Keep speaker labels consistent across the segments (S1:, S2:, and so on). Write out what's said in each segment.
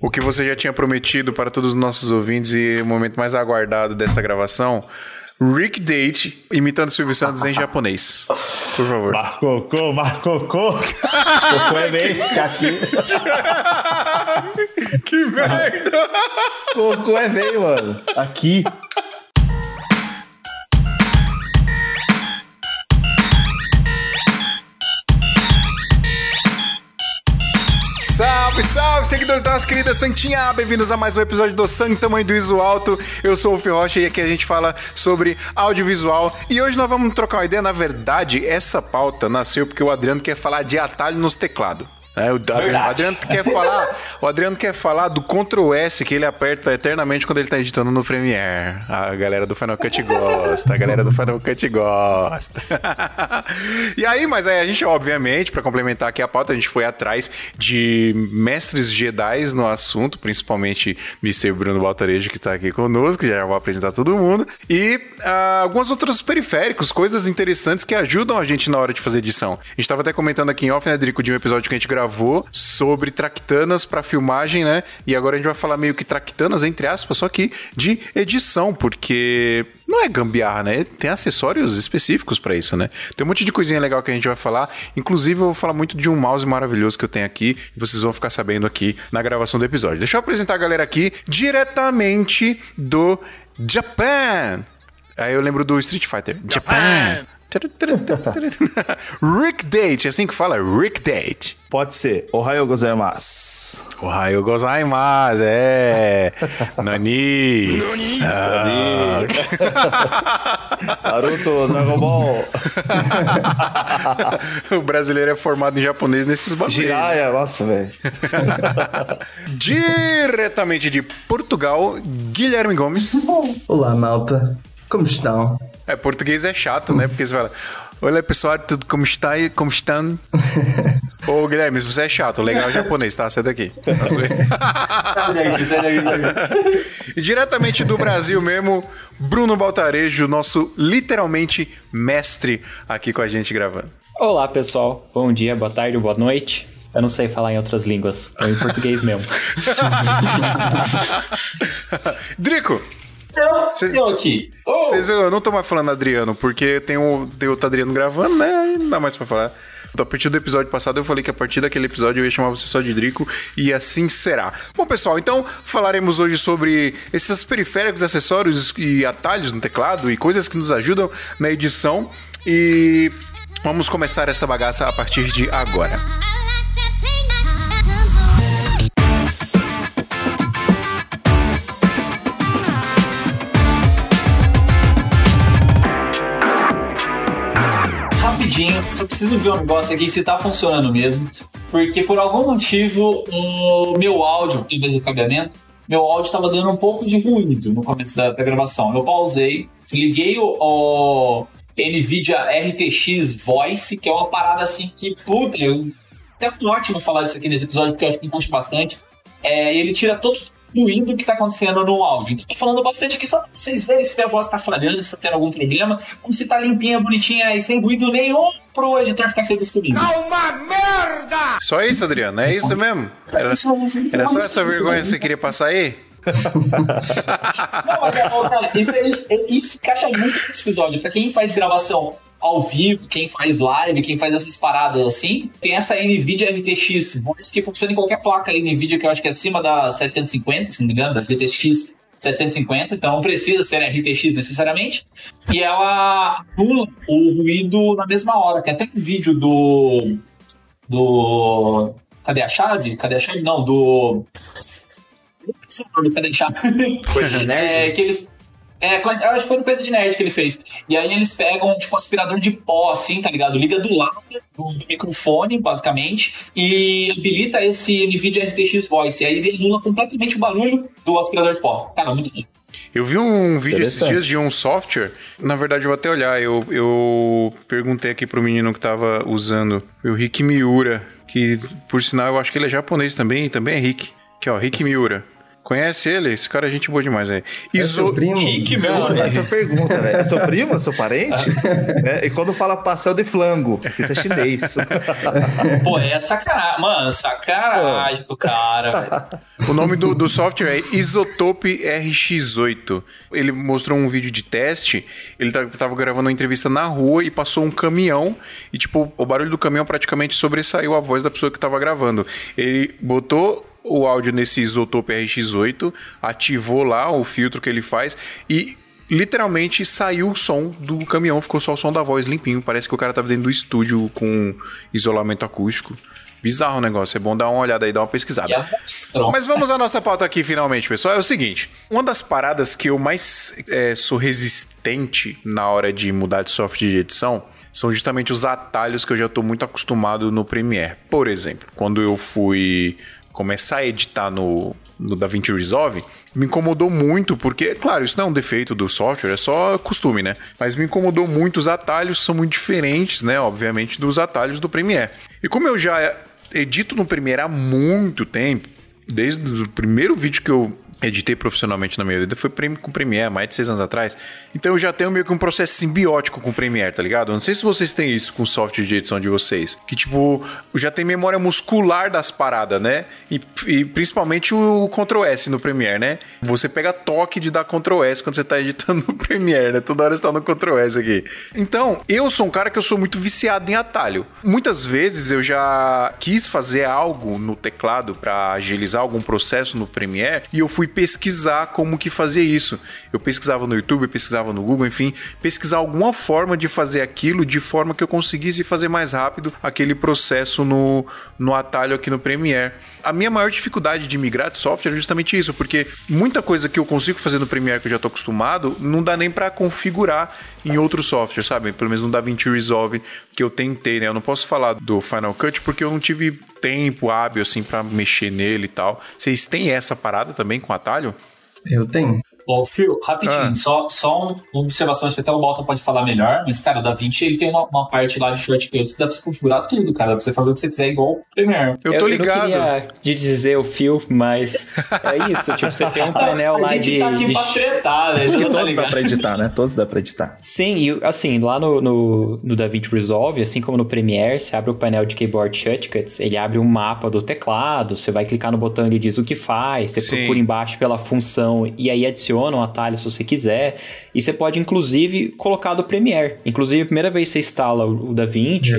S1: o que você já tinha prometido para todos os nossos ouvintes e o momento mais aguardado dessa gravação. Rick Date imitando Silvio Santos em japonês. Por favor.
S2: Marcocô, marcocô. Cocô é bem aqui.
S1: que merda!
S2: Cocô é bem, mano. Aqui.
S1: Salve, salve, seguidores da nossa querida Santinha! Bem-vindos a mais um episódio do Santa Mãe do Iso Alto. Eu sou o Fio Rocha e aqui a gente fala sobre audiovisual. E hoje nós vamos trocar uma ideia. Na verdade, essa pauta nasceu porque o Adriano quer falar de atalho nos teclados. É, o Adriano, Adriano, quer falar, o Adriano quer falar do Ctrl S que ele aperta eternamente quando ele tá editando no Premiere. A galera do Final Cut gosta, a galera do Final Cut gosta. e aí, mas aí a gente, obviamente, para complementar aqui a pauta, a gente foi atrás de mestres Jedi no assunto, principalmente Mr. Bruno Baltarejo, que tá aqui conosco, já vou apresentar todo mundo, e uh, alguns outros periféricos, coisas interessantes que ajudam a gente na hora de fazer edição. A gente tava até comentando aqui em off, né, Drico, de um episódio que a gente gravou gravou sobre traquitanas para filmagem, né? E agora a gente vai falar meio que traquitanas, entre aspas, só que de edição, porque não é gambiarra, né? Tem acessórios específicos para isso, né? Tem um monte de coisinha legal que a gente vai falar. Inclusive, eu vou falar muito de um mouse maravilhoso que eu tenho aqui e vocês vão ficar sabendo aqui na gravação do episódio. Deixa eu apresentar a galera aqui diretamente do Japan. Aí eu lembro do Street Fighter. Japan. Japan. Rick Date, é assim que fala? Rick Date.
S2: Pode ser. Ohayou gozaimasu.
S1: Ohayou gozaimasu, é. Nani.
S2: Nani. Ah. Naruto, Dragon Ball.
S1: o brasileiro é formado em japonês nesses bagulhos.
S2: Jiraya, nossa, velho.
S1: Diretamente de Portugal, Guilherme Gomes.
S3: Olá, malta. Como estão?
S1: É, português é chato, né? Porque você fala, olha pessoal, tudo como está? Como estão? Ô, Guilherme, você é chato, legal é japonês, tá? Sai daqui. sai daqui, sai daqui. E diretamente do Brasil mesmo, Bruno Baltarejo, nosso literalmente mestre aqui com a gente gravando.
S4: Olá, pessoal. Bom dia, boa tarde, boa noite. Eu não sei falar em outras línguas, é em português mesmo.
S1: Drico,
S5: Cê, eu aqui.
S1: Vocês oh. eu não tô mais falando Adriano, porque tem o, tem outro Adriano gravando, né? Não dá mais pra falar. Então, a partir do episódio passado, eu falei que a partir daquele episódio eu ia chamar você só de Drico, e assim será. Bom, pessoal, então falaremos hoje sobre esses periféricos, acessórios e atalhos no teclado e coisas que nos ajudam na edição. E vamos começar esta bagaça a partir de agora.
S5: rapidinho, preciso ver um negócio aqui se tá funcionando mesmo. Porque por algum motivo o meu áudio, em vez do cabeamento, meu áudio estava dando um pouco de ruído no começo da, da gravação. Eu pausei, liguei o, o, NVIDIA RTX Voice, que é uma parada assim que, puta, eu, é ótimo falar disso aqui nesse episódio, porque eu acho que encaixa bastante. É, ele tira todos ruindo o que está acontecendo no áudio. Então, tô falando bastante aqui só para vocês verem se minha voz está falhando, se está tendo algum problema, como se está limpinha, bonitinha e sem ruído nenhum pro editor ficar feliz comigo.
S1: Calma, merda! Só isso, Adriano? É isso mesmo? Era, era só essa vergonha que você queria passar aí?
S5: Não, mas, cara, isso, isso encaixa muito nesse episódio. Pra quem faz gravação ao vivo, quem faz live, quem faz essas paradas assim, tem essa NVIDIA RTX Voice que funciona em qualquer placa NVIDIA que eu acho que é acima da 750, se não me engano, da RTX 750, então não precisa ser RTX necessariamente. E ela anula o ruído na mesma hora. Tem até um vídeo do. do. Cadê a chave? Cadê a chave? Não, do. do Cadê a chave?
S4: Coisa nerd?
S5: É, que eles é, eu acho que foi no Coisa de Nerd que ele fez. E aí eles pegam, tipo, um aspirador de pó, assim, tá ligado? Liga do lado do, microfone, basicamente, e habilita esse NVIDIA RTX Voice. E aí ele anula completamente o barulho do aspirador de pó. Cara, muito bom.
S1: Eu vi um vídeo esses dias de um software. Na verdade, eu vou até olhar. Eu, eu perguntei aqui pro menino que tava usando, o Rick Miura, que por sinal eu acho que ele é japonês também, e também é Rick. Que ó, Rick Miura. Conhece ele? Esse cara é gente boa demais aí.
S3: É seu primo?
S5: Que, que meu.
S2: Essa pergunta, velho. É seu primo? É seu parente? É, E quando fala pastel de flango, isso é chinês.
S5: Pô, é sacanagem. Mano, sacanagem pro cara, velho.
S1: O nome do, do software é Isotope RX8. Ele mostrou um vídeo de teste. Ele ta- tava gravando uma entrevista na rua e passou um caminhão. E, tipo, o barulho do caminhão praticamente sobressaiu a voz da pessoa que tava gravando. Ele botou o áudio nesse Isotope RX8, ativou lá o filtro que ele faz e. Literalmente saiu o som do caminhão, ficou só o som da voz limpinho. Parece que o cara tava dentro do estúdio com isolamento acústico. Bizarro o negócio, é bom dar uma olhada aí, dar uma pesquisada.
S5: É.
S1: Mas vamos à nossa pauta aqui finalmente, pessoal. É o seguinte: uma das paradas que eu mais é, sou resistente na hora de mudar de software de edição são justamente os atalhos que eu já estou muito acostumado no Premiere. Por exemplo, quando eu fui começar a editar no, no DaVinci Resolve, me incomodou muito, porque, claro, isso não é um defeito do software, é só costume, né? Mas me incomodou muito os atalhos, são muito diferentes, né? Obviamente, dos atalhos do Premiere. E como eu já edito no Premiere há muito tempo, desde o primeiro vídeo que eu editei profissionalmente na minha vida foi com Premiere, mais de seis anos atrás. Então eu já tenho meio que um processo simbiótico com Premiere, tá ligado? Eu não sei se vocês têm isso com o software de edição de vocês. Que, tipo, já tem memória muscular das paradas, né? E, e principalmente o Ctrl S no Premiere, né? Você pega toque de dar Ctrl S quando você tá editando no Premiere, né? Toda hora você tá no Ctrl S aqui. Então, eu sou um cara que eu sou muito viciado em atalho. Muitas vezes eu já quis fazer algo no teclado para agilizar algum processo no Premiere e eu fui pesquisar como que fazia isso. Eu pesquisava no YouTube, pesquisava no Google, enfim, pesquisar alguma forma de fazer aquilo de forma que eu conseguisse fazer mais rápido aquele processo no, no atalho aqui no Premiere. A minha maior dificuldade de migrar de software é justamente isso, porque muita coisa que eu consigo fazer no Premiere que eu já tô acostumado, não dá nem para configurar em outro software, sabe? Pelo menos no DaVinci Resolve que eu tentei, né? Eu não posso falar do Final Cut porque eu não tive tempo hábil assim para mexer nele e tal. Vocês têm essa parada também com atalho?
S3: Eu tenho.
S5: Ô, Phil, rapidinho,
S1: Ah.
S5: só, só um- uma observação, acho que até o Balton pode falar melhor, mas, cara, o DaVinci, ele tem uma, uma parte lá de shortcuts que dá pra você configurar tudo, cara, dá pra você fazer o que você quiser igual o Premiere.
S1: Eu tô
S4: Eu
S1: ligado.
S4: não queria de dizer o fio, mas é isso. Tipo, você tem um painel
S5: a
S4: lá
S5: gente
S4: de.
S5: tá aqui
S4: de-
S5: pra tretar, velho,
S2: Porque
S5: tá
S2: todos dá pra editar, né? Todos dá pra editar.
S4: Sim, e assim, lá no, no, no DaVinci Resolve, assim como no Premiere, você abre o painel de Keyboard Shortcuts, ele abre um mapa do teclado, você vai clicar no botão e ele diz o que faz, você
S1: Sim.
S4: procura embaixo pela função e aí adiciona um atalho se você quiser, e você pode inclusive colocar do Premiere. Inclusive, a primeira vez que você instala o, DaVinci,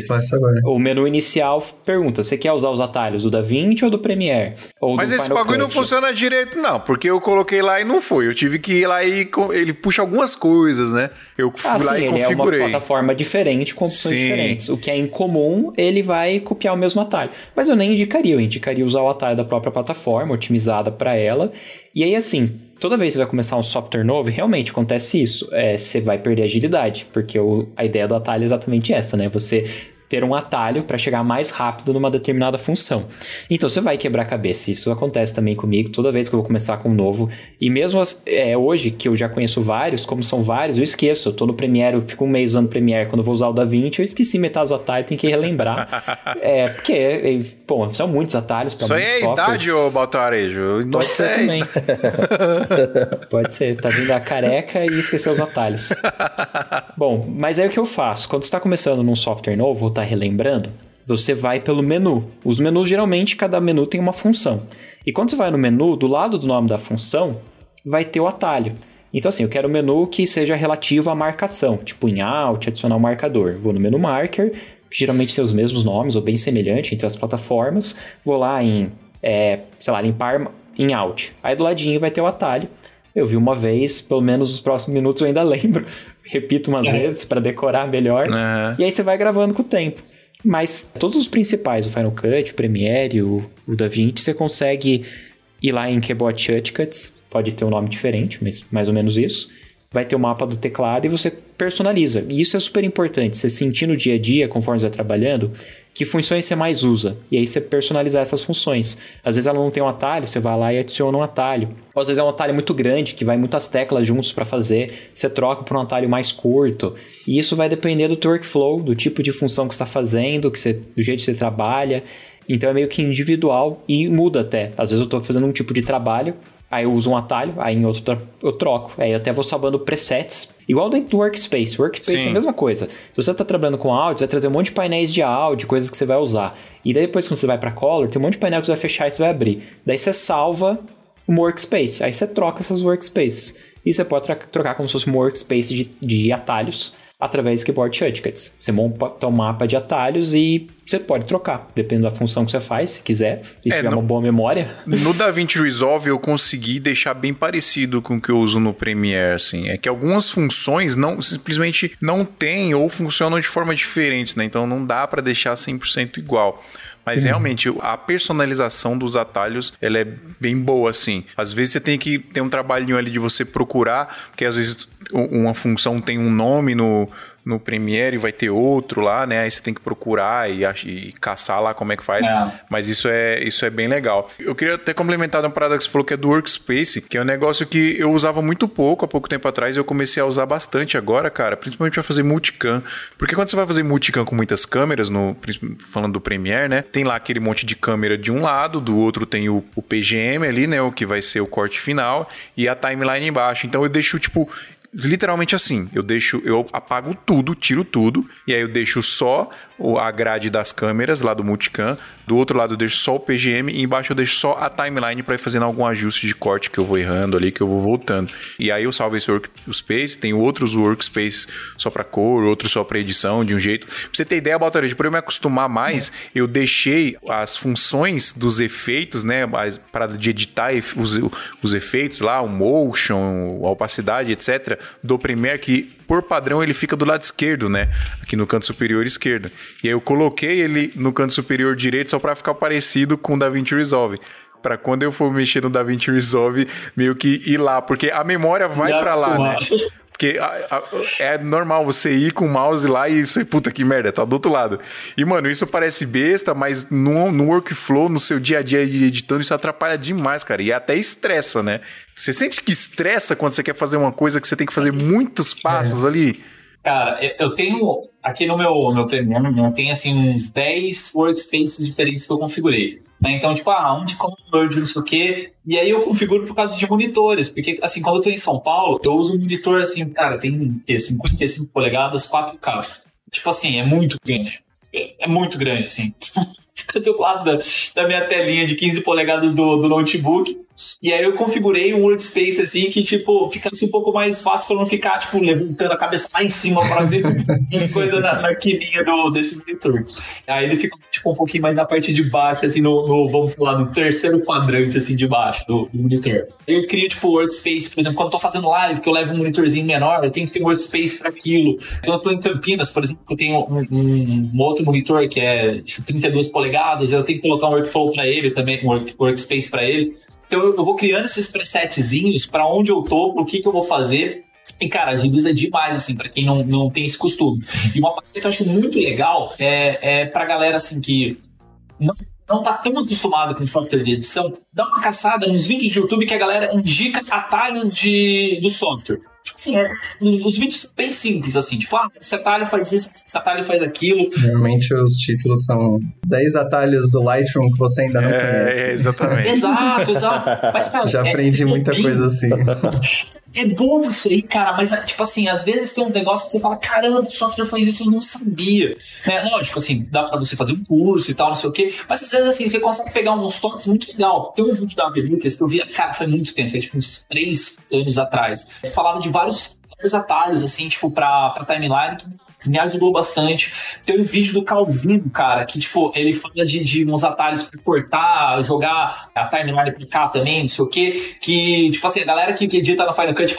S4: o menu inicial pergunta, você quer usar os atalhos do DaVinci ou do Premiere? Ou
S1: Mas
S4: do
S1: esse
S4: Final
S1: bagulho não funciona direito, não, porque eu coloquei lá e não foi. Eu tive que ir lá e ele puxa algumas coisas, né? Eu fui
S4: Ah,
S1: lá
S4: sim,
S1: e
S4: ele é uma
S1: configurei.
S4: plataforma diferente com opções
S1: Sim.
S4: diferentes. O que é incomum, ele vai copiar o mesmo atalho. Mas eu nem indicaria, eu indicaria usar o atalho da própria plataforma, otimizada para ela. E aí, assim, toda vez que você vai começar um software novo, realmente acontece isso. É, você vai perder agilidade, porque o- a ideia do atalho é exatamente essa, né? Você ter um atalho para chegar mais rápido numa determinada função. Então você vai quebrar a cabeça. Isso acontece também comigo toda vez que eu vou começar com um novo. E mesmo as- é, hoje, que eu já conheço vários, como são vários, eu esqueço. Eu tô no Premiere, eu fico um mês usando Premiere. Quando eu vou usar o DaVinci, eu esqueci metade dos atalhos, tem que relembrar. é, porque, é, pô, são muitos atalhos para
S1: Isso aí é
S4: softwares.
S1: idade, ô Baltarejo.
S4: Pode ser também. Pode ser, tá vindo a careca e esquecer os atalhos. Bom, mas aí o que eu faço? Quando você está começando num software novo, ou tá relembrando, você vai pelo menu. Os menus, geralmente, cada menu tem uma função. E quando você vai no menu, do lado do nome da função, vai ter o atalho. Então, assim, eu quero um menu que seja relativo à marcação, tipo em Alt, adicionar um marcador. Vou no menu Marker, geralmente tem os mesmos nomes, ou bem semelhante entre as plataformas. Vou lá em, é, sei lá, limpar em Alt. Aí do ladinho vai ter o atalho. Eu vi uma vez, pelo menos nos próximos minutos eu ainda lembro. Repito umas vezes para decorar melhor.
S1: Aham.
S4: E aí você vai gravando com o tempo. Mas todos os principais, o Final Cut, o Premiere, o, o DaVinci, você consegue ir lá em Keyboard Shortcuts, pode ter um nome diferente, mas mais ou menos isso. Vai ter o mapa do teclado e você personaliza. E isso é super importante, você sentir no dia a dia, conforme você vai trabalhando, que funções você mais usa. E aí você personalizar essas funções. Às vezes ela não tem um atalho, você vai lá e adiciona um atalho. Ou às vezes é um atalho muito grande, que vai muitas teclas juntos para fazer, você troca por um atalho mais curto. E isso vai depender do teu workflow, do tipo de função que você está fazendo, que você, do jeito que você trabalha. Então é meio que individual e muda até. Às vezes eu estou fazendo um tipo de trabalho Aí eu uso um atalho, aí em outro eu troco. Aí eu até vou salvando presets. Igual dentro do Workspace. Workspace
S1: Sim.
S4: é a mesma coisa. Se você está trabalhando com áudio, você vai trazer um monte de painéis de áudio, coisas que você vai usar. E daí depois, quando você vai para Color, tem um monte de painel que você vai fechar e você vai abrir. Daí você salva um Workspace. Aí você troca essas Workspaces. E você pode trocar como se fosse um Workspace de, de atalhos através do keyboard shortcuts. Você monta um mapa de atalhos e você pode trocar, dependendo da função que você faz, se quiser. E
S1: É,
S4: tiver
S1: não-
S4: uma boa memória.
S1: No DaVinci Resolve eu consegui deixar bem parecido com o que eu uso no Premiere, assim. É que algumas funções não simplesmente não tem ou funcionam de forma diferentes, né? Então não dá pra deixar 100% igual. Mas realmente, a personalização dos atalhos, ela é bem boa, assim. Às vezes você tem que ter um trabalhinho ali de você procurar, porque às vezes uma função tem um nome no, no Premiere e vai ter outro lá, né? Aí você tem que procurar e, e caçar lá como é que faz.
S5: É.
S1: Mas isso é, isso é bem legal. Eu queria até complementar uma parada que você falou que é do Workspace, que é um negócio que eu usava muito pouco há pouco tempo atrás e eu comecei a usar bastante agora, cara, principalmente pra fazer multicam. Porque quando você vai fazer multicam com muitas câmeras, no, falando do Premiere, né? Tem lá aquele monte de câmera de um lado, do outro tem o, o PGM ali, né? O que vai ser o corte final, e a timeline embaixo. Então eu deixo, tipo, literalmente assim. Eu deixo, eu apago tudo, tiro tudo, e aí eu deixo só a grade das câmeras lá do multicam. Do outro lado eu deixo só o PGM e embaixo eu deixo só a timeline para ir fazendo algum ajuste de corte que eu vou errando ali, que eu vou voltando. E aí eu salvo esse workspace, tem outros workspaces só para cor, outros só para edição, de um jeito. Pra você ter ideia, Baltarete, para eu me acostumar mais, eu deixei as funções dos efeitos, né, as parada de editar os, os efeitos lá, o motion, a opacidade, etc, do Premiere que por padrão ele fica do lado esquerdo, né? Aqui no canto superior esquerdo. E aí eu coloquei ele no canto superior direito só para ficar parecido com o DaVinci Resolve. Pra quando eu for mexer no DaVinci Resolve, meio que ir lá, porque a memória vai pra lá, né? Porque a- a- é normal você ir com o mouse lá e você, puta que merda, tá do outro lado. E, mano, isso parece besta, mas no, no workflow, no seu dia a dia editando, isso atrapalha demais, cara. E até estressa, né? Você sente que estressa quando você quer fazer uma coisa que você tem que fazer muitos passos ali?
S5: Cara, eu- tenho aqui no meu, meu Premiere, tem assim uns 10 workspaces diferentes que eu configurei. Né? Então, tipo, ah, um de computador de não sei o quê. E aí eu configuro por causa de monitores. Porque, assim, quando eu tô em São Paulo, eu uso um monitor, assim, cara, tem o quê? 55 polegadas, 4K. Tipo assim, é muito grande. É, é muito grande, assim. Fica do lado da, da minha telinha de 15 polegadas do, do notebook. E aí eu configurei um workspace assim que, tipo, fica assim, um pouco mais fácil pra não ficar, tipo, levantando a cabeça lá em cima pra ver as coisas na, na quininha do, desse monitor. Aí ele fica, tipo, um pouquinho mais na parte de baixo, assim, no, no, vamos falar, no terceiro quadrante, assim, de baixo do, do monitor. Eu crio, tipo, workspace, por exemplo, quando eu tô fazendo live, que eu levo um monitorzinho menor, eu tenho que ter um workspace pra aquilo. Quando eu tô em Campinas, por exemplo, eu tenho um, um- um outro monitor que é, tipo, 32 polegadas, eu tenho que colocar um workflow pra ele também, um work- workspace pra ele. Então eu, vou criando esses presetzinhos pra onde eu tô, o que que eu vou fazer. E, cara, agiliza demais, assim, pra quem não, não tem esse costume. E uma coisa que eu acho muito legal é, é pra galera, assim, que não, não tá tão acostumado com software de edição, dá uma caçada nos vídeos de YouTube que a galera indica atalhos de, do software. Tipo assim, é, os os vídeos bem simples, assim, tipo, ah, esse atalho faz isso, esse atalho faz aquilo.
S3: Normalmente os títulos são 10 atalhos do Lightroom que você ainda não
S1: É,
S3: conhece.
S1: é, exatamente.
S5: Exato, exato. Mas, cara,
S3: Já
S5: é-
S3: aprendi
S5: é
S3: muita coisa assim.
S5: É bom isso aí, cara, mas tipo assim, às vezes tem um negócio que você fala, caramba, o software faz isso, eu não sabia. Né? Lógico, assim, dá pra você fazer um curso e tal, não sei o quê, mas às vezes assim, você consegue pegar uns toques muito legal. Tem um vídeo da Lucas que eu vi, cara, foi muito tempo, foi tipo uns três anos atrás. Falava de vários, vários atalhos, assim, tipo, pra, pra timeline, que me ajudou bastante. Tem um vídeo do Calvino, cara, que, tipo, ele fala de, de uns atalhos pra cortar, jogar a timeline pra cá também, não sei o quê, que, tipo assim, a galera que edita no Final Cut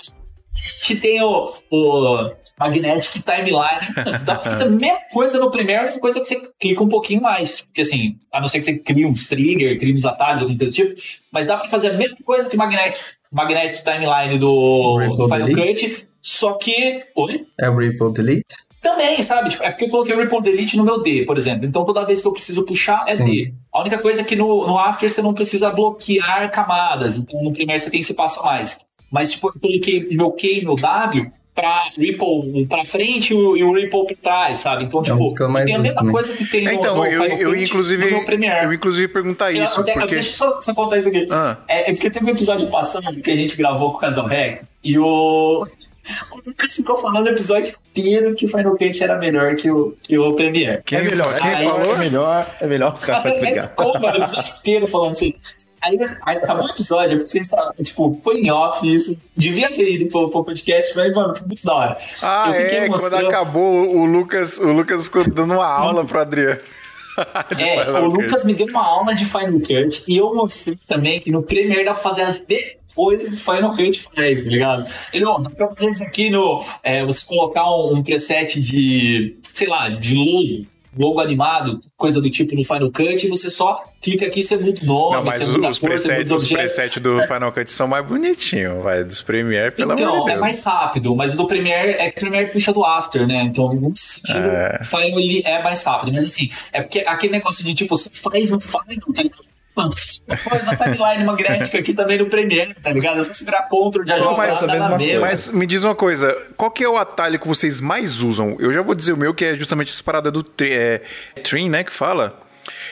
S5: que tem o, o Magnetic Timeline. Dá pra fazer a mesma coisa no Premiere, a única coisa é que você clica um pouquinho mais. Porque assim, a não ser que você crie uns trigger, crie uns atalhos, algum tipo, mas dá pra fazer a mesma coisa que o Magnetic, Magnetic Timeline do, do Final
S3: Delete.
S5: Cut, só que. Oi?
S3: É o Ripple Delete?
S5: Também, sabe? Tipo, é porque eu coloquei o Ripple Delete no meu D, por exemplo. Então toda vez que eu preciso puxar é
S3: Sim.
S5: D. A única coisa é que no, no After você não precisa bloquear camadas. Então no Premiere você tem esse passo a mais. Mas, tipo, eu coloquei meu Q e meu W pra Ripple pra frente e o, Ripple pra trás, sabe? Então, tipo,
S3: que eu mais
S5: tem a mesma
S3: também.
S5: coisa que tem no,
S1: Então,
S5: no
S1: eu,
S5: Final
S1: eu inclusive.
S5: no Premiere.
S1: Eu inclusive perguntar
S5: Eu-
S1: isso,
S5: eu-
S1: porque.
S5: Deixa eu só, só contar isso aqui.
S1: Ah.
S5: É, é porque teve um episódio passado que a gente gravou com o Casal Rec e o. O Lucas ficou falando o episódio inteiro que o Final Cut era melhor que o, que o Premiere.
S1: Quem, melhor? Quem
S5: Aí-
S1: falou?
S2: É melhor, é melhor os caras pra explicar.
S5: ficou, mano, o episódio inteiro falando assim. Aí, aí acabou o episódio, porque vocês estavam, tipo, foi em off isso. Devia ter ido pro, pro podcast, mas, mano, foi muito da hora.
S1: Ah, é,
S5: mostrando-
S1: quando acabou, o Lucas, o Lucas ficou dando uma aula pro Adriano.
S5: É, o. Lucas me deu uma aula de Final Cut e eu mostrei também que no Premiere dá pra fazer as coisas que Final Cut faz, tá ligado? Ele, ó, dá pra fazer isso aqui no. é, você colocar um, um preset de, sei lá, de logo, logo animado, coisa do tipo no Final Cut, e você só clica aqui e você muda o nome,
S1: Não, mas
S5: você
S1: os,
S5: muda a
S1: os
S5: cor,
S1: presets,
S5: os
S1: presets do Final Cut são mais bonitinhos, vai. Dos Premiere, pelo amor
S5: Então,
S1: de
S5: é
S1: Deus.
S5: mais rápido, mas do Premiere é que o Premiere puxa do After, né? Então, nesse sentido,
S1: É.
S5: o Final ele é mais rápido. Mas assim, é porque aquele negócio de tipo, você faz no Final, tá ligado? Mano, faz a timeline magnética aqui também no Premiere, tá ligado? É só segurar Ctrl,
S1: Não,
S5: joga
S1: mas
S2: mesma.
S1: Mas me diz uma coisa, qual que é o atalho que vocês mais usam? Eu já vou dizer o meu, que é justamente essa parada do tri- é, Trim, né, que fala?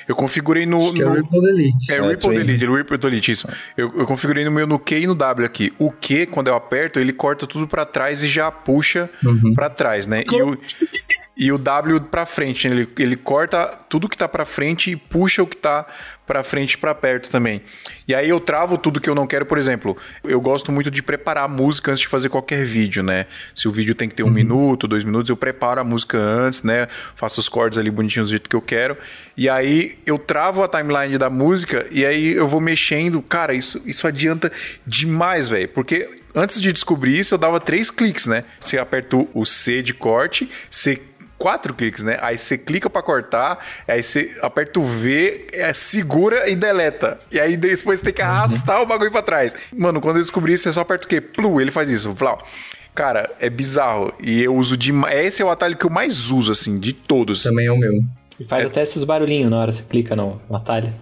S1: Eu configurei no...
S3: Acho que é
S1: no-
S3: Ripple Delete.
S1: É,
S2: É,
S1: Ripple. Delete, Ripple Delete, isso. Eu, eu configurei no meu no Q e no W aqui. O Q, quando eu aperto, ele corta tudo pra trás e já puxa pra trás, né? E o, e o W pra frente, né? ele, ele corta tudo que tá pra frente e puxa o que tá pra frente e pra perto também. E aí eu travo tudo que eu não quero, por exemplo, eu gosto muito de preparar a música antes de fazer qualquer vídeo, né? Se o vídeo tem que ter um minuto, dois minutos, eu preparo a música antes, né? Faço os cortes ali bonitinhos do jeito que eu quero. E aí eu travo a timeline da música e aí eu vou mexendo. Cara, isso, isso adianta demais, velho. Porque antes de descobrir isso, eu dava três cliques, né? Você aperta o- o C de corte, você quatro cliques, né? Aí você clica pra cortar, aí você aperta o V, é, segura e deleta. E aí depois você tem que arrastar o bagulho pra trás. Mano, quando eu descobri isso, você só aperta o quê? Plu, ele faz isso. Plau. Cara, é bizarro. E eu uso demais. Esse é o atalho que eu mais uso, assim, de todos.
S3: Também é o meu.
S4: E faz até esses barulhinhos na hora que você clica no, no atalho.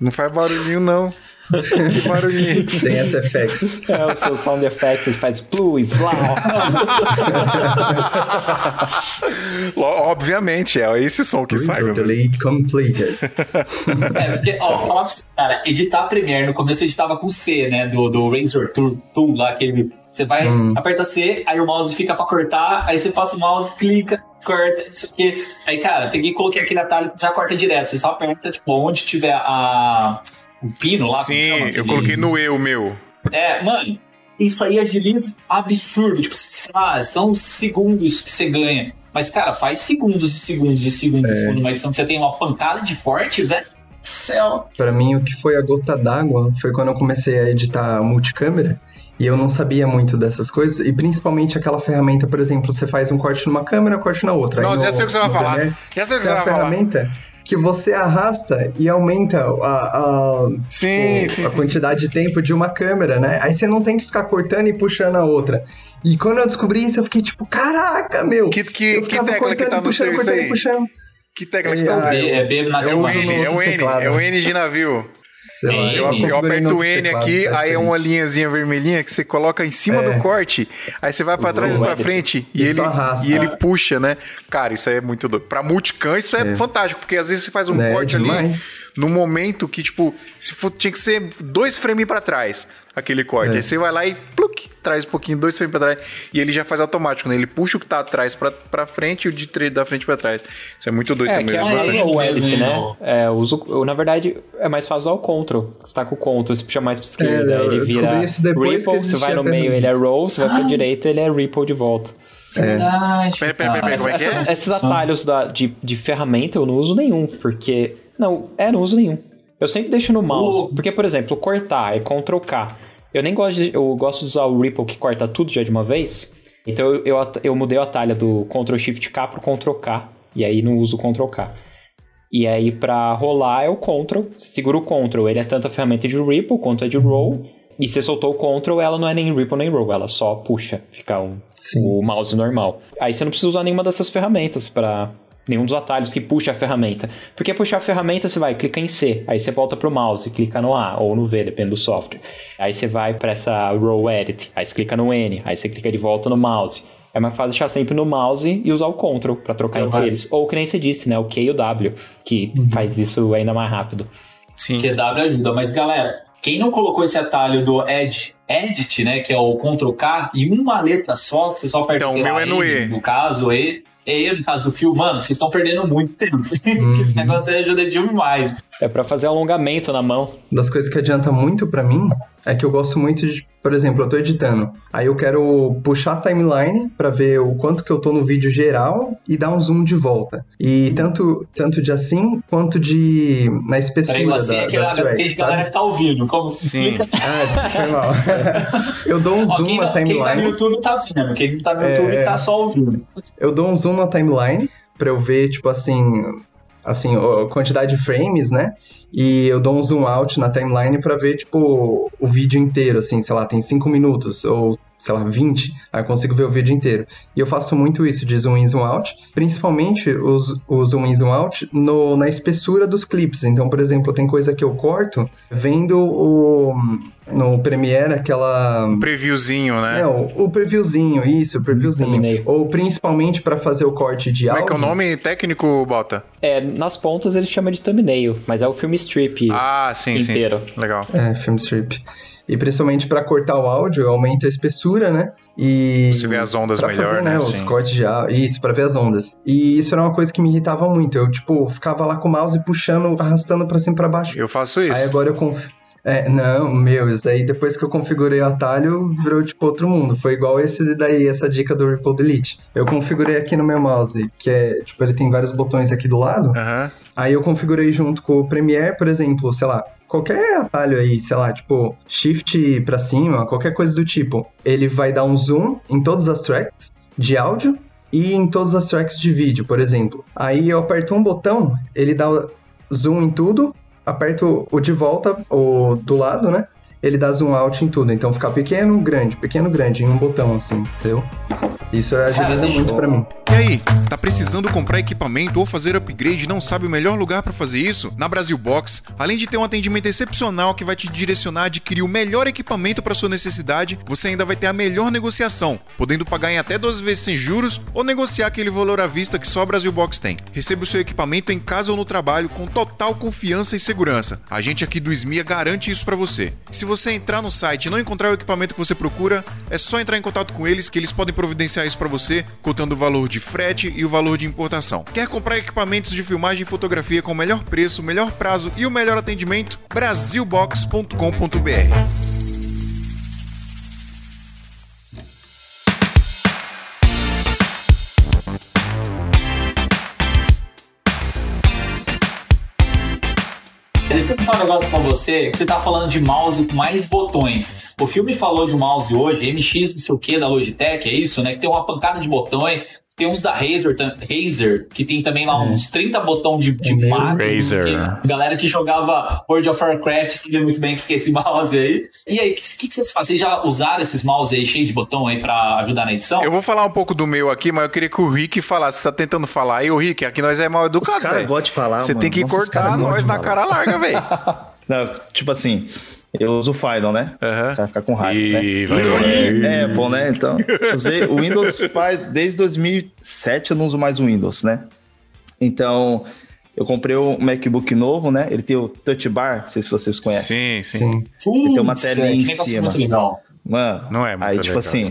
S1: Não faz barulhinho, não. que barulhinho.
S3: Tem SFX.
S4: É, o seu sound effects faz plu e
S1: Obviamente, é esse som que sai.
S3: Delete completed.
S5: É, porque, ó, vou falar pra você, cara, editar Premiere, no começo eu editava com C, né, do, do Razor Tool, lá, aquele, você vai, aperta C, aí o mouse fica pra cortar, aí você passa o mouse, clica, corta, isso aqui. Aí, cara, peguei e coloquei aquele atalho já corta direto, você só aperta, tipo, onde tiver a, o pino lá, como
S1: Sim,
S5: chama
S1: eu coloquei no eu, meu.
S5: É, mano, isso aí agiliza absurdo, tipo, você fala, ah, são segundos que você ganha. Mas, cara, faz segundos e segundos e segundos
S3: É.
S5: numa edição que você tem uma pancada de corte, velho. Céu.
S3: Pra mim, o que foi a gota d'água foi quando eu comecei a editar multicâmera e eu não sabia muito dessas coisas. E principalmente aquela ferramenta, por exemplo, você faz um corte numa câmera, corte na outra. No-
S1: já sei o que você vai falar.
S3: Premiere,
S1: Já sei o que você
S3: a
S1: vai falar.
S3: ferramenta que você arrasta e aumenta a, a,
S1: Sim,
S3: o-
S1: sim,
S3: a
S1: sim,
S3: quantidade de tempo de uma câmera, né? Aí você não tem que ficar cortando e puxando a outra. E quando eu descobri isso, eu fiquei tipo, caraca, meu!
S1: Que- que-
S3: eu
S1: que
S3: ficava
S1: tecla que
S3: cortando
S1: tá
S3: e
S1: no
S3: puxando,
S1: seu
S3: cortando
S1: aí?
S3: e puxando.
S1: Que tecla que você
S3: É,
S1: tá usando?
S5: B, é B
S1: É o N, é o N, é o N de navio.
S3: Sei lá,
S5: Eu-
S1: Eu, aperto N aqui, aí é uma linhazinha vermelhinha que você coloca em cima
S3: É.
S1: do corte, aí você vai pra trás e pra
S4: Zoom.
S1: frente e
S3: E
S1: ele,
S3: arrasta.
S1: e ele puxa, né? Cara, isso aí é muito doido. Pra multicam, isso é, fantástico, porque às vezes você faz um
S3: É,
S1: corte ali no momento que, tipo, se for, tinha que ser dois frames pra trás aquele corte.
S3: É.
S1: Aí você vai lá e pluk, traz um pouquinho, dois frames pra trás, e ele já faz automático, né? Ele puxa o que tá atrás pra, pra frente e o de da frente pra trás. Isso é muito doido
S4: É,
S1: também.
S4: que é
S5: bastante.
S4: o
S5: mesmo,
S4: edit, né? É, eu uso, eu, na verdade, é mais fácil usar o Ctrl. Você tá com o Ctrl, você puxa mais pra esquerda,
S3: É,
S4: ele
S3: eu
S4: vira Ripple, você vai no meio, ele é. Roll, você vai pra direita, ele é Ripple de volta.
S5: Verdade.
S1: Pera, pera, pera, pera, como é que é?
S4: Essas- esses atalhos da- de, de ferramenta eu não uso nenhum, porque... Não, é, não uso nenhum. Eu sempre deixo no mouse, porque, por exemplo, cortar é Ctrl K. Eu nem gosto de, eu gosto de usar o Ripple que corta tudo já de uma vez. Então eu, eu, eu mudei o atalho do Ctrl Shift K pro Ctrl K, e aí não uso Ctrl K. E aí pra rolar é o Ctrl, você segura o Ctrl, ele é tanto a ferramenta de Ripple quanto a de Roll. E você soltou o Ctrl, ela não é nem Ripple nem Roll, ela só puxa, fica um,
S3: Sim.
S4: o mouse normal. Aí você não precisa usar nenhuma dessas ferramentas para nenhum dos atalhos que puxa a ferramenta. Porque puxar a ferramenta você vai, clica em C, aí você volta pro mouse, clica no A ou no V, depende do software. Aí você vai para essa row edit, aí você clica no N, aí você clica de volta no mouse. É mais fácil deixar sempre no mouse e usar o Ctrl para trocar
S5: Eu
S4: entre
S5: vai.
S4: eles. Ou que nem você disse, né? O Q e o W, que faz isso ainda mais rápido.
S1: Sim.
S5: QW ajuda. Mas, galera, quem não colocou esse atalho do Edit, Edit, né, que é o Ctrl K, e uma letra só, que você só aperta
S1: Então, o meu
S5: lá,
S1: é no
S5: E. No caso, E. E, no caso do fio, mano, vocês estão perdendo muito tempo.
S1: Uhum.
S5: que esse negócio aí ajuda demais.
S4: É para fazer alongamento na mão.
S3: das coisas que adianta muito pra mim é que eu gosto muito de, por exemplo, eu tô editando, aí eu quero puxar a timeline pra ver o quanto que eu tô no vídeo geral e dar um zoom de volta. E tanto tanto de assim quanto de na espessura
S5: Peraí, você
S3: da,
S5: é
S3: das tracks,
S5: galera
S3: sabe?
S5: que tá ouvindo. Como,
S1: Sim.
S5: explica-
S3: Ah, foi mal. eu dou um
S5: Ó,
S3: zoom
S5: quem,
S3: na
S5: não- quem tá no
S3: timeline.
S5: YouTube tá vendo. Quem tá no YouTube
S3: É.
S5: tá só ouvindo.
S3: Eu dou um zoom na timeline pra eu ver, tipo assim, assim, a quantidade de frames, né? E eu dou um zoom out na timeline pra ver, tipo, o vídeo inteiro, assim, sei lá, tem 5 minutos ou, sei lá, 20, aí eu consigo ver o vídeo inteiro. E eu faço muito isso de zoom in, zoom out, principalmente os, o zoom in, zoom out no, na espessura dos clipes. Então, por exemplo, tem coisa que eu corto vendo o... No Premiere, aquela...
S1: Um previewzinho, né?
S3: É, o, o previewzinho, isso, o previewzinho.
S4: Thumbnail.
S3: Ou principalmente pra fazer o corte de
S1: Como é
S3: áudio.
S1: que é o nome técnico, Bota?
S4: É, nas pontas eles chamam de thumbnail, mas é o filme strip.
S1: Ah, sim, sim.
S4: Inteiro.
S1: Legal.
S3: É, film strip. E principalmente pra cortar o áudio, eu aumento a espessura, né? E
S1: Você vê as ondas melhor,
S3: fazer,
S1: né?
S3: Os
S1: Sim.
S3: cortes de áudio, isso, pra ver as ondas. E isso era uma coisa que me irritava muito. Eu, tipo, ficava lá com o mouse puxando, arrastando pra cima e pra baixo.
S1: Eu faço isso.
S3: Aí agora eu conf... É, não, meu, isso daí depois que eu configurei o atalho, virou tipo outro mundo. Foi igual esse daí, essa dica do Ripple Delete. Eu configurei aqui no meu mouse, que é, tipo, ele tem vários botões aqui do lado.
S1: Aham.
S3: Aí eu configurei junto com o Premiere, por exemplo, sei lá, qualquer atalho aí, sei lá, tipo, shift pra cima, qualquer coisa do tipo. Ele vai dar um zoom em todas as tracks de áudio e em todas as tracks de vídeo, por exemplo. Aí eu aperto um botão, ele dá zoom em tudo, aperto o de volta, o do lado, né? Ele dá zoom out em tudo. Então fica pequeno, grande, pequeno, grande, em um botão, assim, entendeu? Isso agiliza
S5: deixa
S3: muito pra mim.
S6: E aí, tá precisando comprar equipamento ou fazer upgrade e não sabe o melhor lugar para fazer isso? Na Brasil Box, além de ter um atendimento excepcional que vai te direcionar a adquirir o melhor equipamento para sua necessidade, você ainda vai ter a melhor negociação, podendo pagar em até 12 vezes sem juros ou negociar aquele valor à vista que só a Brasil Box tem. Receba o seu equipamento em casa ou no trabalho com total confiança e segurança. A gente aqui do SMIA garante isso para você. Se você entrar no site e não encontrar o equipamento que você procura, é só entrar em contato com eles que eles podem providenciar isso para você, contando o valor de frete e o valor de importação. Quer comprar equipamentos de filmagem e fotografia com o melhor preço, melhor prazo e o melhor atendimento? Brasilbox.com.br
S5: Deixa eu perguntar um negócio pra você. Você tá falando de mouse com mais botões. O filme falou de um mouse hoje, MX não sei o que, da Logitech, é isso, né? Que tem uma pancada de botões. Tem uns da Razer, Razer que tem também lá uns 30 botões de, de
S3: É
S5: máquina.
S1: Razer.
S5: que- Galera que jogava World of Warcraft sabe muito bem o que que é esse mouse aí. E aí, o que, que, que vocês fazem? Vocês já usaram esses mouse aí cheios de botão aí pra ajudar na edição?
S1: Eu vou falar um pouco do meu aqui, mas eu queria que o Rick falasse. Você tá tentando falar aí, ô Rick, aqui nós é mal
S2: Os
S1: educado,
S2: caras
S1: velho.
S2: gostam de falar,
S1: Você
S2: mano.
S1: tem que
S2: Nossa, os
S1: cortar
S2: caras
S1: nós na
S2: falar.
S1: cara larga, velho.
S2: Não, tipo assim, eu uso o Final, né?
S1: Aham.
S2: Os caras ficam com raiva,
S1: Ih,
S2: né?
S1: vai, vai.
S2: É, Apple, né? Então, usei o Windows faz desde 2007 eu não uso mais o Windows, né? Então, eu comprei um MacBook novo, né? Ele tem o Touch Bar, não sei se vocês conhecem.
S1: Sim, sim.
S3: Sim.
S2: tem uma telinha
S5: velho,
S2: em
S5: negócio
S2: cima.
S5: muito legal.
S2: Mano,
S1: Não é muito
S2: aí,
S1: legal
S2: tipo assim,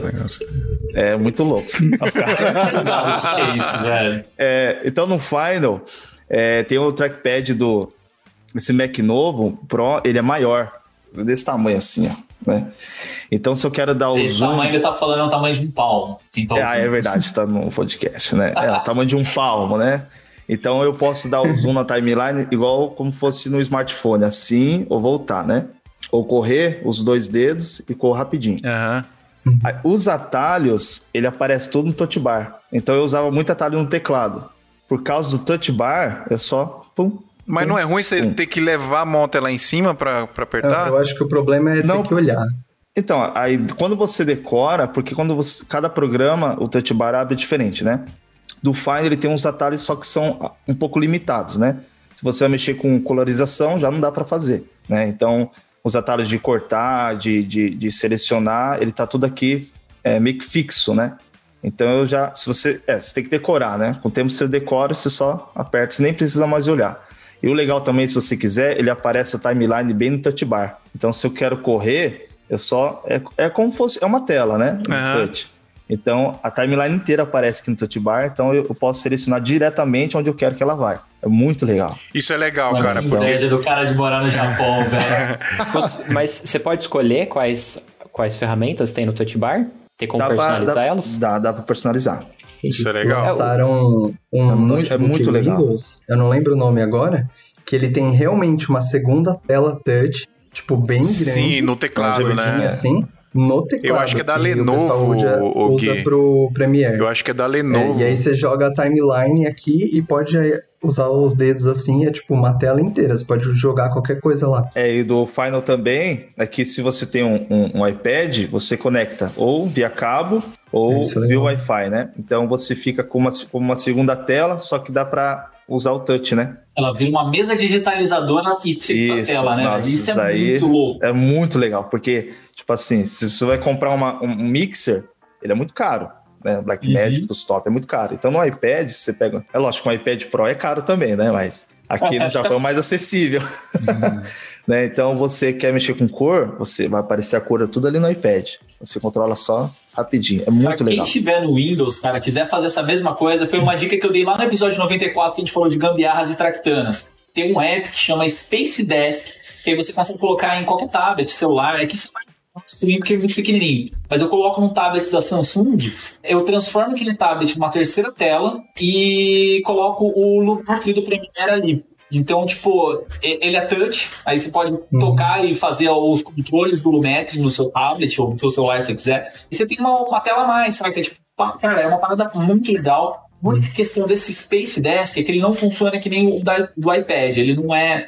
S2: é muito louco. Os caras-
S5: Legal, que é isso, velho?
S2: É, então no Final é, tem o trackpad do esse Mac novo Pro, ele é maior, desse tamanho assim, ó, né? Então se eu quero dar o
S5: Esse
S2: zoom,
S5: tamanho ele tá falando é o tamanho de um palmo. Quem tá
S2: é, ah, é verdade, está no podcast, né? É o tamanho de um palmo, né? Então eu posso dar o zoom na timeline igual como fosse no smartphone, assim, ou voltar, né? Ou correr os dois dedos e correr rapidinho.
S1: Aham.
S2: Aí, Os atalhos, ele aparece tudo no touch bar. Então eu usava muito atalho no teclado. Por causa do touch bar, é só pum.
S1: Mas não é ruim você ter que levar a mão até lá em cima
S3: Eu,
S1: apertar?
S3: eu acho que o problema é
S2: Não.
S3: ter que olhar.
S2: Então, aí quando você decora, porque quando você, cada programa, o touch bar abre diferente, né? Do Finder ele tem uns atalhos só que são ah, um pouco limitados, né? Se você vai mexer com colorização, já não dá para fazer, né? Então, os atalhos de cortar, de, de, de selecionar, ele tá tudo aqui é, meio que fixo, né? Então eu já, se você, é, você tem que decorar, né? Com o tempo você decora, você só aperta, você nem precisa mais olhar. E o legal também, se você quiser, ele aparece a timeline bem no touch bar. Então se eu quero correr, eu só é, é como fosse é uma tela, né?
S1: Uhum.
S2: touch. Então a timeline inteira aparece aqui no touch bar, então eu, eu posso selecionar diretamente onde eu quero que ela vai. É muito legal.
S1: Isso é legal,
S5: Mano,
S1: cara.
S5: que
S1: Porque...
S5: do cara de morar no Japão, velho.
S4: Mas você pode escolher quais, quais ferramentas tem no touch bar? Tem como
S2: Dá pra-
S4: personalizar
S2: dá-
S4: elas?
S2: Dá, dá pra personalizar.
S1: Isso é legal.
S3: Lançaram um
S2: É muito- é
S3: notebook
S2: muito legal.
S3: Windows, eu não lembro o nome agora, que ele tem realmente uma segunda tela touch, tipo, bem grande.
S1: Sim, no teclado, né?
S3: assim, no teclado.
S1: Eu acho que é da
S3: o
S1: Lenovo,
S3: pessoal usa,
S1: o
S3: usa
S1: Gui.
S3: pro Premiere.
S1: Eu acho que é da
S3: É,
S1: Lenovo.
S3: e aí você joga a timeline aqui e pode é, usar os dedos assim, é tipo uma tela inteira. Você pode jogar qualquer coisa lá.
S2: É, e do Final também é que se você tem um, um- um iPad, você conecta ou via cabo ou
S3: Isso é
S2: via. Wi-Fi, né? Então você fica com uma, com uma segunda tela, só que dá pra usar o touch, né?
S5: Ela vira uma mesa digitalizadora e
S2: Isso,
S5: tela, né?
S2: nossa,
S5: velho? Isso é muito louco.
S2: É muito legal, porque, tipo assim, se você vai comprar uma- um mixer, ele é muito caro. Né? Blackmagic,
S5: Uhum.
S2: o stop é muito caro. Então no iPad, você pega. É lógico um iPad Pro é caro também, né? Mas aqui no Japão é mais acessível. Né? Então você quer mexer com cor, você vai aparecer a cor tudo ali no iPad. Você controla só rapidinho. É
S5: Pra
S2: muito
S5: quem
S2: legal.
S5: tiver no Windows, cara, quiser fazer essa mesma coisa, foi uma dica que eu dei lá no episódio 94 que a gente falou de gambiarras e tractanas. Tem um app que chama Space Desk, que aí você consegue colocar em qualquer tablet, celular. É que você vai stream porque é muito pequenininho. Mas eu coloco num tablet da Samsung, eu transformo aquele tablet numa terceira tela e coloco o Lumetri do Premiere ali. Então, tipo, ele é touch, aí você pode tocar e fazer os controles do Lumetri no seu tablet ou no seu celular, se você quiser. E você tem uma, uma tela a mais, sabe? Que é tipo, cara, é uma parada muito legal. A única questão desse Space Desk é que ele não funciona que nem o da- do iPad. Ele não é,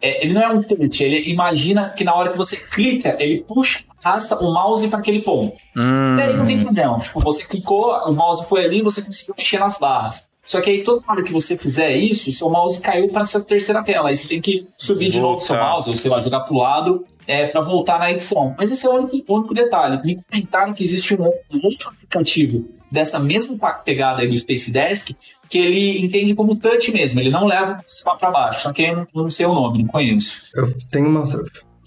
S5: é- ele não é um touch. Ele imagina que na hora que você clica, ele puxa, arrasta o mouse para aquele ponto.
S1: Hum,
S5: Até aí não tem problema. Tipo, você clicou, o mouse foi ali, você conseguiu mexer nas barras. Só que aí toda hora que você fizer isso, seu mouse caiu para essa terceira tela. Aí você tem que subir de novo seu mouse, ou sei lá, jogar pro lado é, para voltar na edição. Mas esse é o único, o único detalhe. Me comentaram que existe um outro aplicativo dessa mesma pegada aí do Space Desk que ele entende como touch mesmo. Ele não leva para baixo. Só que eu não, eu não sei o nome, não conheço.
S3: Eu tenho uma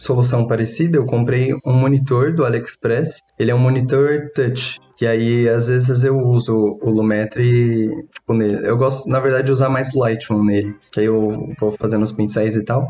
S3: solução parecida, eu comprei um monitor do AliExpress, ele é um monitor touch, e aí às vezes eu uso o Lumetri, tipo, nele. Eu gosto, na verdade, de usar mais o Lightroom nele, que aí eu vou fazendo os pincéis e tal,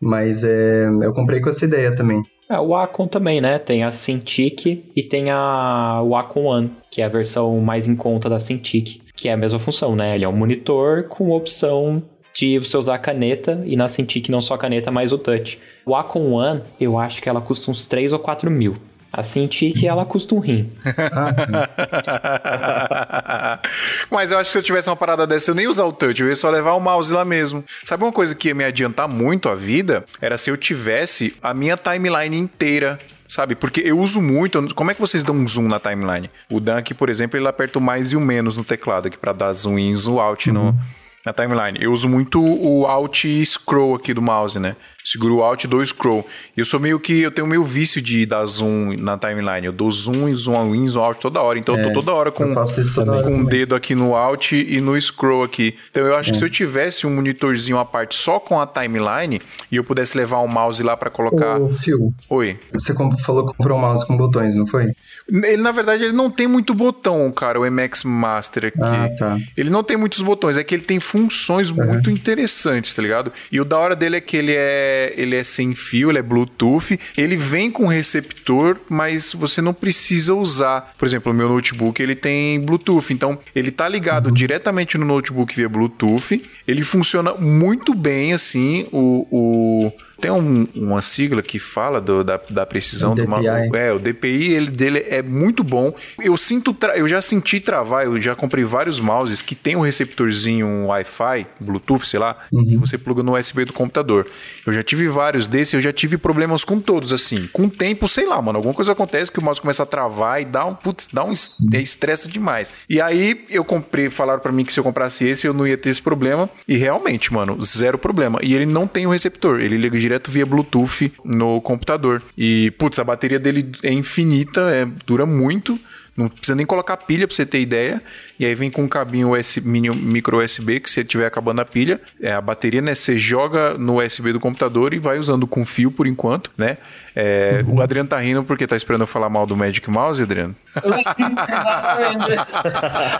S3: mas é, eu comprei com essa ideia também.
S4: É, o Wacom também, né? Tem a Cintiq e tem a Wacom One, que é a versão mais em conta da Cintiq, que é a mesma função, né? Ele é um monitor com opção de você usar a caneta e na Cintiq não só a caneta, mas o touch. O Wacom One, eu acho que ela custa uns 3 ou 4 mil. A Cintiq, ela custa um rim.
S1: Mas eu acho que se eu tivesse uma parada dessa, eu nem ia usar o touch, eu ia só levar o mouse lá mesmo. Sabe uma coisa que ia me adiantar muito a vida? Era se eu tivesse a minha timeline inteira. Sabe? Porque eu uso muito. Como é que vocês dão um zoom na timeline? O Dan aqui, por exemplo, ele aperta o mais e o menos no teclado aqui pra dar zoom in e zoom out no, na timeline. Eu uso muito o Alt Scroll aqui do mouse, né? Seguro o Alt e dou o Scroll. Eu sou meio que. Eu tenho meio vício de dar zoom na timeline. Eu dou zoom e zoom in, zoom out toda hora. Então eu tô toda hora com,
S3: toda hora
S1: com o dedo aqui no Alt e no Scroll aqui. Então eu acho que se eu tivesse um monitorzinho à parte só com a timeline e eu pudesse levar o mouse lá pra colocar.
S3: Ô, Phil,
S1: Oi.
S3: você falou que comprou um mouse com botões, não foi?
S1: Ele, na verdade, ele não tem muito botão, cara, o MX Master aqui.
S3: Ah, tá.
S1: Ele não tem muitos botões, é que ele tem funções muito interessantes, tá ligado? E o da hora dele é que ele é, ele é sem fio, ele é Bluetooth, ele vem com receptor, mas você não precisa usar. Por exemplo, o meu notebook, ele tem Bluetooth, então ele tá ligado diretamente no notebook via Bluetooth, ele funciona muito bem, assim, o... o tem um- uma sigla que fala do- da, da precisão do ma-
S3: DPI.
S1: é, o DPI ele, dele é muito bom. Eu sinto, eu já senti travar, eu já comprei vários mouses que tem um receptorzinho um Wi-Fi, Bluetooth, sei lá, que você pluga no USB do computador. Eu já tive vários desses, eu já tive problemas com todos, assim. Com o tempo, sei lá, mano, alguma coisa acontece que o mouse começa a travar e dá um, putz, dá um é, estressa demais. E aí eu comprei, falaram pra mim que se eu comprasse esse eu não ia ter esse problema. E realmente, mano, zero problema. E ele não tem o receptor, ele liga direto direto via Bluetooth no computador. E, putz, a bateria dele é infinita, é, dura muito. Não precisa nem colocar pilha pra você ter ideia. E aí vem com um cabinho USB, mini, micro USB que se tiver acabando a pilha, é a bateria, né? Você joga no USB do computador e vai usando com fio por enquanto, né? É, O Adriano tá rindo porque tá esperando eu falar mal do Magic Mouse, Adriano.
S5: Exatamente.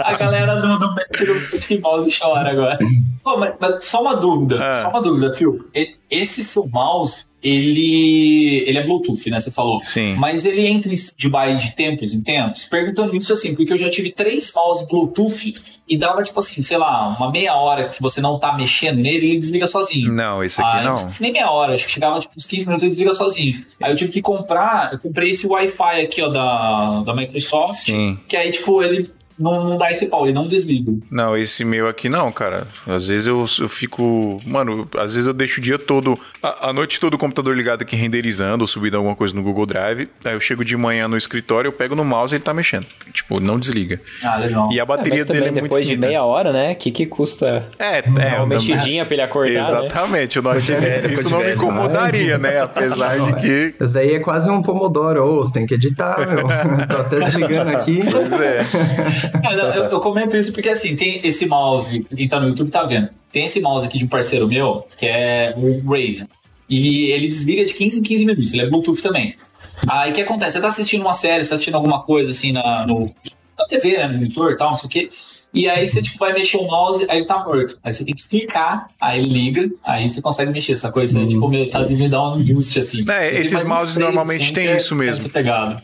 S5: A galera do, do Magic Mouse chora agora. Pô, mas, mas só uma dúvida,
S1: Ah.
S5: só uma dúvida, Phil. Esse seu mouse, ele, ele é Bluetooth, né? Você falou.
S1: Sim.
S5: Mas ele entra em stand-by de tempos em tempos? Perguntando isso assim, porque eu já tive três mouse Bluetooth e dava, tipo assim, sei lá, uma meia hora que você não tá mexendo nele e ele desliga sozinho.
S1: Não, esse aqui
S5: Ah,
S1: não.
S5: nem meia hora, acho que chegava tipo uns 15 minutos e desliga sozinho. Aí eu tive que comprar, eu comprei esse Wi-Fi aqui, ó, da, da Microsoft,
S1: Sim.
S5: que aí, tipo, ele não, não dá esse pau, ele não desliga.
S1: Não, esse meu aqui não, cara. Às vezes eu, eu fico. Mano, às vezes eu deixo o dia todo, a, a noite toda o computador ligado aqui renderizando ou subindo alguma coisa no Google Drive. Aí eu chego de manhã no escritório, eu pego no mouse e ele tá mexendo. Tipo, não desliga.
S5: Ah, legal.
S1: E a
S4: É,
S1: bateria
S4: mas
S1: dele
S4: também
S1: é muito
S4: depois de meia hora, né? O que, que custa
S1: É, é.
S4: uma
S1: eu também-
S4: mexidinha pra ele acordar, né?
S1: Exatamente, eu não achei.
S2: velho,
S1: Isso não
S2: de
S1: me
S2: velho.
S1: incomodaria, né? Apesar de que.
S3: Esse daí é quase um Pomodoro. Ô, você tem que editar, meu. Tô até desligando aqui.
S1: Pois é.
S5: É, eu, eu comento isso porque, assim, tem esse mouse, quem tá no YouTube tá vendo, tem esse mouse aqui de um parceiro meu, que é o Razer, e ele desliga de 15 em 15 minutos, ele é Bluetooth também. Aí o que acontece? Você tá assistindo uma série, você tá assistindo alguma coisa, assim, na, no, na TV, né, no monitor e tal, não sei o quê, e aí você, tipo, vai mexer o mouse, aí ele tá morto. Aí você tem que clicar, aí ele liga, aí você consegue mexer essa coisa. Aí, tipo, às vezes me dá um angústia, assim.
S1: É, esses mouses normalmente
S5: assim, que é-
S1: isso mesmo.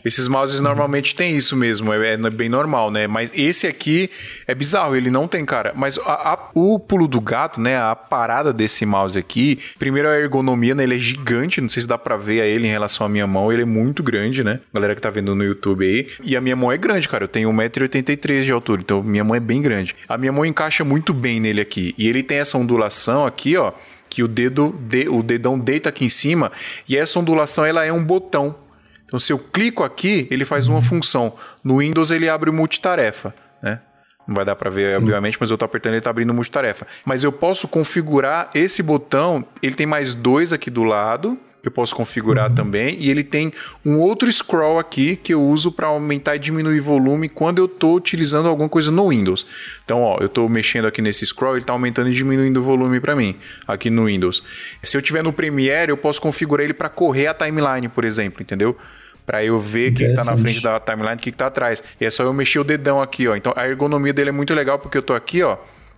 S1: Esses mouses normalmente tem isso mesmo, é, é bem normal, né? Mas esse aqui é bizarro, ele não tem, cara. Mas a- a- o pulo do gato, né? A parada desse mouse aqui, primeiro a ergonomia, né? Ele é gigante, não sei se dá pra ver a ele em relação à minha mão, ele é muito grande, né? Galera que tá vendo no YouTube aí. E a minha mão é grande, cara, eu tenho 1,83m de altura, então minha mão é bem grande. A minha mão encaixa muito bem nele aqui. E ele tem essa ondulação aqui, ó, que o dedo, de- o dedão deita aqui em cima, e essa ondulação ela é um botão. Então, se eu clico aqui, ele faz uma função. No Windows, ele abre o multitarefa, né? Não vai dar pra ver, obviamente, mas eu tô apertando, ele tá abrindo multitarefa. Mas eu posso configurar esse botão, ele tem mais dois aqui do lado, eu posso configurar também, e ele tem um outro scroll aqui que eu uso para aumentar e diminuir volume quando eu tô utilizando alguma coisa no Windows. Então, ó, eu tô mexendo aqui nesse scroll, ele tá aumentando e diminuindo o volume para mim, aqui no Windows. Se eu tiver no Premiere, eu posso configurar ele para correr a timeline, por exemplo, entendeu? Pra eu ver o que, que tá na frente da timeline e o que, que tá atrás. E é só eu mexer o dedão aqui, ó. Então a ergonomia dele é muito legal porque eu tô aqui, ó.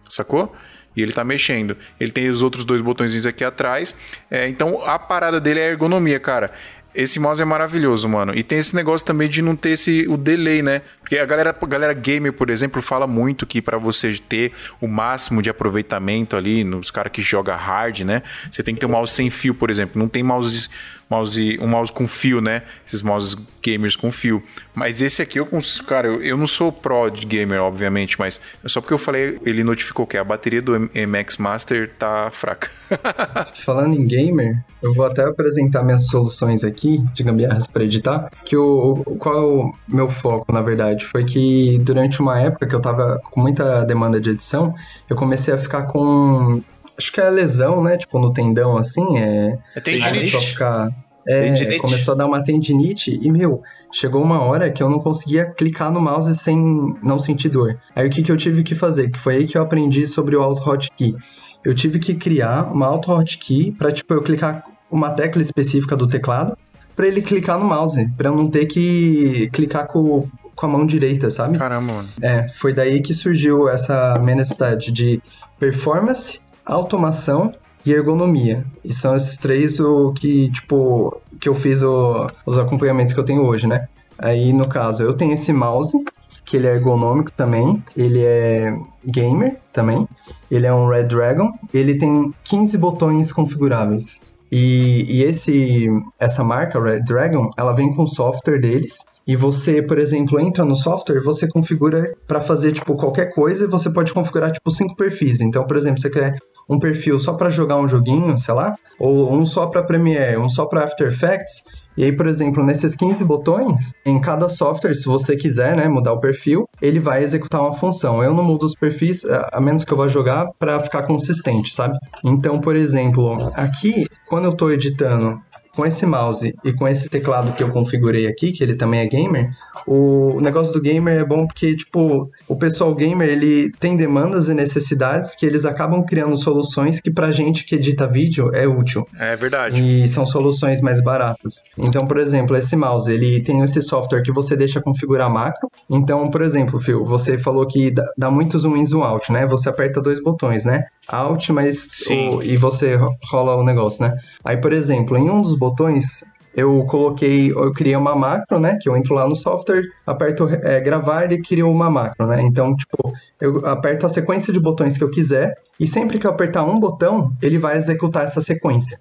S1: Sacou? E ele tá mexendo. Ele tem os outros dois botõezinhos aqui atrás. É, então a parada dele é a ergonomia, cara. Esse mouse é maravilhoso, mano. E tem esse negócio também de não ter esse, o delay, né? Porque a galera, a galera gamer, por exemplo, fala muito que pra você ter o máximo de aproveitamento ali, nos caras que joga hard, né? Você tem que ter um mouse sem fio, por exemplo. Não tem mouse, mouse um mouse com fio, né? Esses mouses gamers com fio. Mas esse aqui eu cara, eu, eu não sou pro de gamer, obviamente, mas é só porque eu falei, ele notificou que a bateria do MX Master tá fraca.
S3: Falando em gamer, eu vou até apresentar minhas soluções aqui de gambiarras para editar. Que o- qual é o meu foco, na verdade? Foi que durante uma época que eu tava com muita demanda de edição, eu comecei a ficar com. Acho que é lesão, né? Tipo, no tendão, assim. É,
S1: É
S3: começou a ficar. É,
S2: Tendinite.
S3: começou a dar uma tendinite e, meu, chegou uma hora que eu não conseguia clicar no mouse sem não sentir dor. Aí o que, que eu tive que fazer? Que foi aí que eu aprendi sobre o Auto Hotkey. Eu tive que criar uma Auto Hotkey pra, tipo, eu clicar uma tecla específica do teclado pra ele clicar no mouse, pra eu não ter que clicar com, com a mão direita, sabe?
S1: Caramba, mano.
S3: É, foi daí que surgiu essa necessidade de performance, automação e ergonomia. E são esses três o que, tipo, que eu fiz o- os acompanhamentos que eu tenho hoje, né? Aí, no caso, eu tenho esse mouse, que ele é ergonômico também, ele é gamer também, ele é um Red Dragon, ele tem 15 botões configuráveis. E, e esse, essa marca, Red Dragon, ela vem com o software deles. E você, por exemplo, entra no software, você configura para fazer tipo qualquer coisa e você pode configurar tipo cinco perfis. Então, por exemplo, você quer um perfil só para jogar um joguinho, sei lá, ou um só para Premiere, um só para After Effects, E aí, por exemplo, nesses 15 botões, em cada software, se você quiser, né, mudar o perfil, ele vai executar uma função. Eu não mudo os perfis, a menos que eu vá jogar, para ficar consistente, sabe? Então, por exemplo, aqui, quando eu estou editando com esse mouse e com esse teclado que eu configurei aqui, que ele também é gamer, o negócio do gamer é bom porque, tipo, o pessoal gamer, ele tem demandas e necessidades que eles acabam criando soluções que pra gente que edita vídeo é útil.
S1: É verdade.
S3: E são soluções mais baratas. Então, por exemplo, esse mouse, ele tem esse software que você deixa configurar macro. Então, por exemplo, Phil, você falou que dá muito zoom in, zoom out, né? Você aperta dois botões, né? Alt, mas o, e você rola o negócio, né? Aí, por exemplo, em um dos botões, eu coloquei, eu criei uma macro, né? Que eu entro lá no software, aperto é, gravar e crio uma macro, né? Então, tipo, eu aperto a sequência de botões que eu quiser e sempre que eu apertar um botão, ele vai executar essa sequência.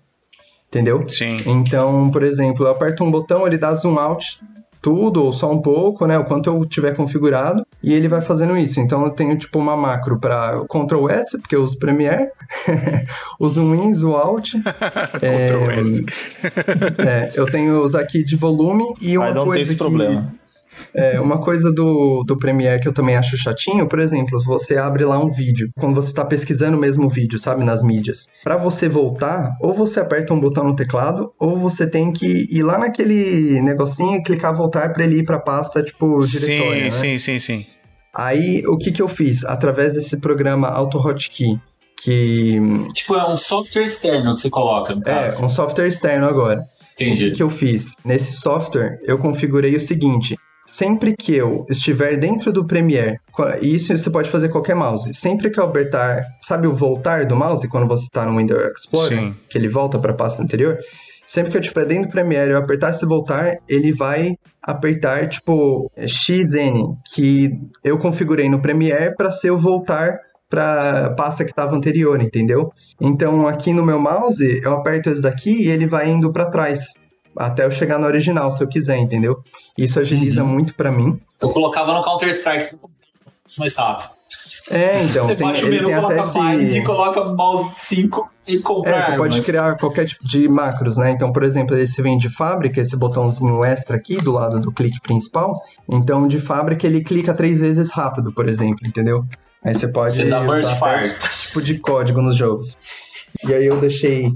S3: Entendeu?
S1: Sim.
S3: Então, por exemplo, eu aperto um botão, ele dá zoom out tudo ou só um pouco, né? O quanto eu tiver configurado e ele vai fazendo isso. Então eu tenho tipo uma macro para Ctrl S, porque eu uso Premiere, uso um in, o Alt.
S1: Ctrl é, S.
S3: é, eu tenho os aqui de volume e uma
S2: não
S3: coisa
S2: tem esse
S3: que
S2: problema.
S3: É, uma coisa do, do Premiere que eu também acho chatinho, por exemplo, você abre lá um vídeo, quando você está pesquisando o mesmo vídeo, sabe, nas mídias. Para você voltar, ou você aperta um botão no teclado, ou você tem que ir lá naquele negocinho e clicar voltar para ele ir para a pasta, tipo, diretória,
S1: sim,
S3: né?
S1: sim, sim, sim.
S3: Aí, o que que eu fiz? Através desse programa AutoHotkey, que
S5: Tipo, é um software externo que você coloca, no
S3: é
S5: caso.
S3: um software externo agora. O que,
S5: Entendi.
S3: que eu fiz? Nesse software, eu configurei o seguinte: sempre que eu estiver dentro do Premiere, e isso você pode fazer qualquer mouse, sempre que eu apertar, sabe o voltar do mouse quando você está no Windows Explorer,
S1: Sim.
S3: que ele volta para a pasta anterior? Sempre que eu estiver dentro do Premiere e eu apertar esse voltar, ele vai apertar tipo XN, que eu configurei no Premiere para ser o voltar para pasta que estava anterior, entendeu? Então aqui no meu mouse eu aperto esse daqui e ele vai indo para trás até eu chegar no original, se eu quiser, entendeu? Isso agiliza muito para mim.
S5: Eu colocava no Counter-Strike mais rápido.
S3: É, então
S5: Você
S3: tem,
S5: baixa o
S3: ele
S5: menu,
S3: tem
S5: coloca bind,
S3: esse
S5: coloca mouse 5 e compra
S3: É, você pode criar qualquer tipo de macros, né? Então, por exemplo, esse vem de fábrica, esse botãozinho extra aqui do lado do clique principal. Então, de fábrica, ele clica três vezes rápido, por exemplo, entendeu? Aí você pode
S5: Você dá burst
S3: usar tipo de código nos jogos. E aí eu deixei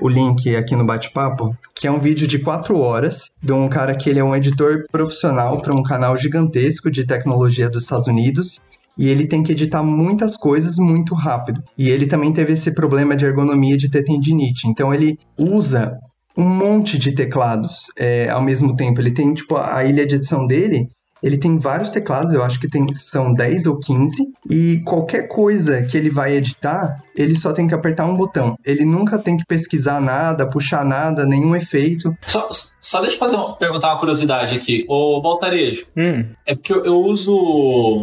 S3: o link aqui no bate-papo, que é um vídeo de quatro horas de um cara que ele é um editor profissional para um canal gigantesco de tecnologia dos Estados Unidos. E ele tem que editar muitas coisas muito rápido. E ele também teve esse problema de ergonomia de ter tendinite. Então ele usa um monte de teclados é, ao mesmo tempo. Ele tem, tipo, a ilha de edição dele, ele tem vários teclados, eu acho que tem, são 10 ou 15, e qualquer coisa que ele vai editar, ele só tem que apertar um botão. Ele nunca tem que pesquisar nada, puxar nada, nenhum efeito.
S5: Só, só deixa eu fazer uma, perguntar uma curiosidade aqui. Ô, Baltarejo,
S4: Hum,
S5: é porque eu, eu uso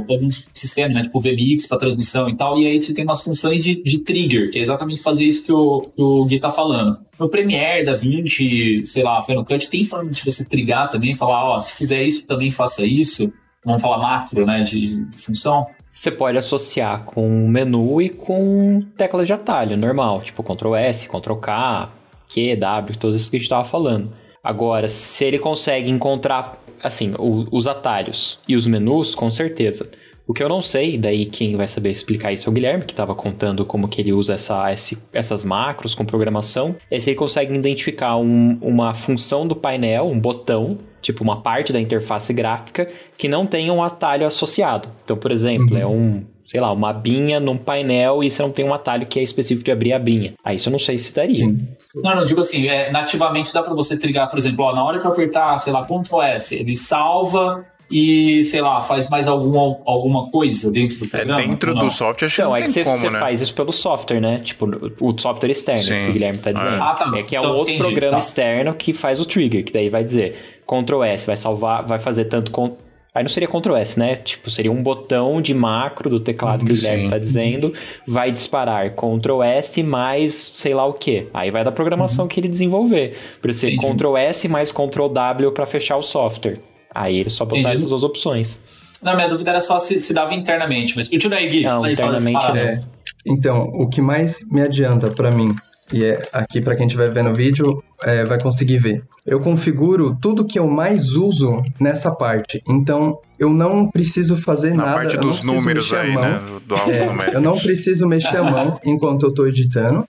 S5: alguns sistemas, né, tipo VMix para transmissão e tal, e aí você tem umas funções de, de trigger, que é exatamente fazer isso que o, que o Gui tá falando. No Premiere, da 20, sei lá, Final Cut, tem forma de você trigar também, falar, ó, se fizer isso, também faça isso. Vamos falar macro, né, de, de função.
S4: Você pode associar com menu e com tecla de atalho, normal, tipo Ctrl S, Ctrl K, Q, W, todos esses que a gente estava falando. Agora, se ele consegue encontrar, assim, o- os atalhos e os menus, com certeza. O que eu não sei, daí quem vai saber explicar isso é o Guilherme, que estava contando como que ele usa essa, esse- essas macros com programação, é se ele consegue identificar um- uma função do painel, um botão, tipo uma parte da interface gráfica, que não tenha um atalho associado. Então, por exemplo, é um, sei lá, uma abinha num painel e você não tem um atalho que é específico de abrir a abinha. Aí isso eu não sei se daria.
S3: Sim.
S5: Não, não, digo assim, é, nativamente dá pra você trigar, por exemplo, ó, na hora que eu apertar, sei lá, Ctrl S, ele salva e, sei lá, faz mais alguma, alguma coisa dentro do
S1: É,
S5: programa.
S1: dentro
S5: ou não?
S1: do software, acho que
S4: Então,
S1: não
S4: é que
S1: tem
S4: você,
S1: como,
S4: você
S1: né?
S4: faz isso pelo software, né? Tipo, o software externo,
S1: Sim.
S4: isso que o Guilherme tá dizendo.
S5: Ah, tá.
S4: É que é um
S5: Então,
S4: outro
S5: entendi,
S4: programa
S5: tá.
S4: externo que faz o trigger, que daí vai dizer Ctrl S, vai salvar, vai fazer tanto com. Aí não seria Ctrl S, né? Tipo, seria um botão de macro do teclado que o. Guilherme tá dizendo, vai disparar Ctrl S mais sei lá o que. Aí vai da programação que ele desenvolver. Por ser. Ctrl S mais Ctrl W pra fechar o software. Aí ele só botar essas duas opções.
S5: Não, minha dúvida era só se, se dava internamente, mas continua aí, Gui.
S4: Não, internamente
S5: parada.
S3: É, então, o que mais me adianta pra mim e é aqui para quem estiver vendo o vídeo é, vai conseguir ver. Eu configuro tudo que eu mais uso nessa parte. Então eu não preciso fazer
S1: Na
S3: nada.
S1: parte
S3: eu não
S1: dos números aí, né? Do
S3: É, eu não preciso mexer a mão enquanto eu estou editando.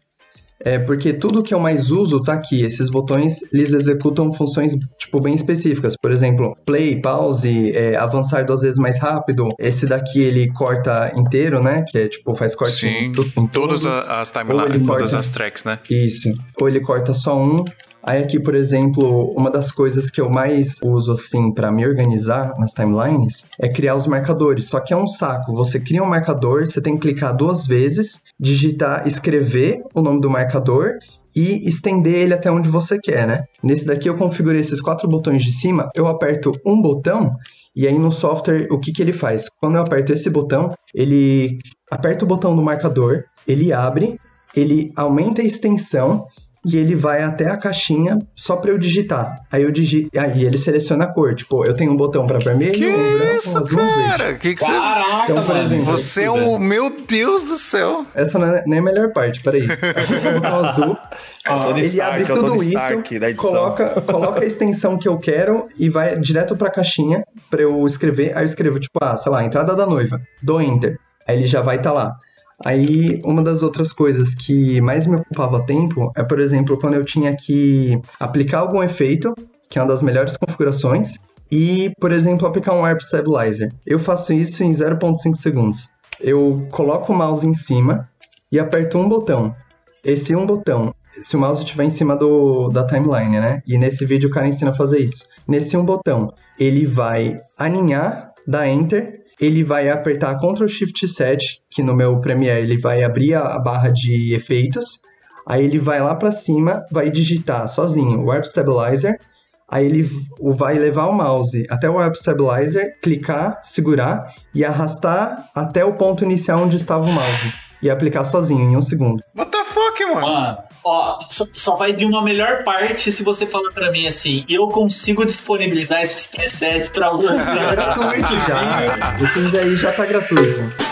S3: É porque tudo que eu mais uso tá aqui. Esses botões, eles executam funções, tipo, bem específicas. Por exemplo, play, pause, é, avançar duas vezes mais rápido. Esse daqui, ele corta inteiro, né? Que é, tipo, faz corte
S1: Sim,
S3: em, tu- em
S1: todas as timelines, todas
S3: corta-
S1: as tracks, né?
S3: Isso. Ou ele corta só um. Aí aqui, por exemplo, uma das coisas que eu mais uso assim para me organizar nas timelines é criar os marcadores. Só que é um saco. Você cria um marcador, você tem que clicar duas vezes, digitar, escrever o nome do marcador e estender ele até onde você quer, né? Nesse daqui eu configurei esses quatro botões de cima, eu aperto um botão e aí no software o que que ele faz? Quando eu aperto esse botão, ele aperta o botão do marcador, ele abre, ele aumenta a extensão e ele vai até a caixinha só para eu digitar. Aí eu digito, aí ele seleciona a cor, tipo, eu tenho um botão para vermelho,
S1: Que
S3: um branco,
S1: isso,
S3: um azul, um verde.
S1: cara? Que que você...
S5: Caraca,
S3: Então, por exemplo,
S1: Você é o... Meu Deus do céu.
S3: Essa não é nem a melhor parte, peraí. O botão azul,
S2: Tony
S3: ele
S2: Stark,
S3: abre
S2: é
S3: tudo isso,
S2: Stark
S3: coloca, coloca a extensão que eu quero e vai direto pra caixinha pra eu escrever. Aí eu escrevo, tipo, ah, sei lá, entrada da noiva, dou enter. Aí ele já vai estar lá. Aí, uma das outras coisas que mais me ocupava tempo é, por exemplo, quando eu tinha que aplicar algum efeito, que é uma das melhores configurações, e, por exemplo, aplicar um Warp Stabilizer. Eu faço isso em 0.5 segundos. Eu coloco o mouse em cima e aperto um botão. Esse um botão, se o mouse estiver em cima do, da timeline, né? E nesse vídeo o cara ensina a fazer isso. Nesse um botão, ele vai aninhar, dar Enter, ele vai apertar Ctrl Shift 7, que no meu Premiere ele vai abrir a, barra de efeitos, aí ele vai lá pra cima, vai digitar sozinho Warp Stabilizer, aí ele vai levar o mouse até o Warp Stabilizer, clicar, segurar e arrastar até o ponto inicial onde estava o mouse. E aplicar sozinho, em um segundo.
S1: What the fuck, mano?
S5: Mano, ó, só, só vai vir uma melhor parte se você falar pra mim assim, eu consigo disponibilizar esses presets pra você.
S3: gratuito já. Esses aí já tá gratuito.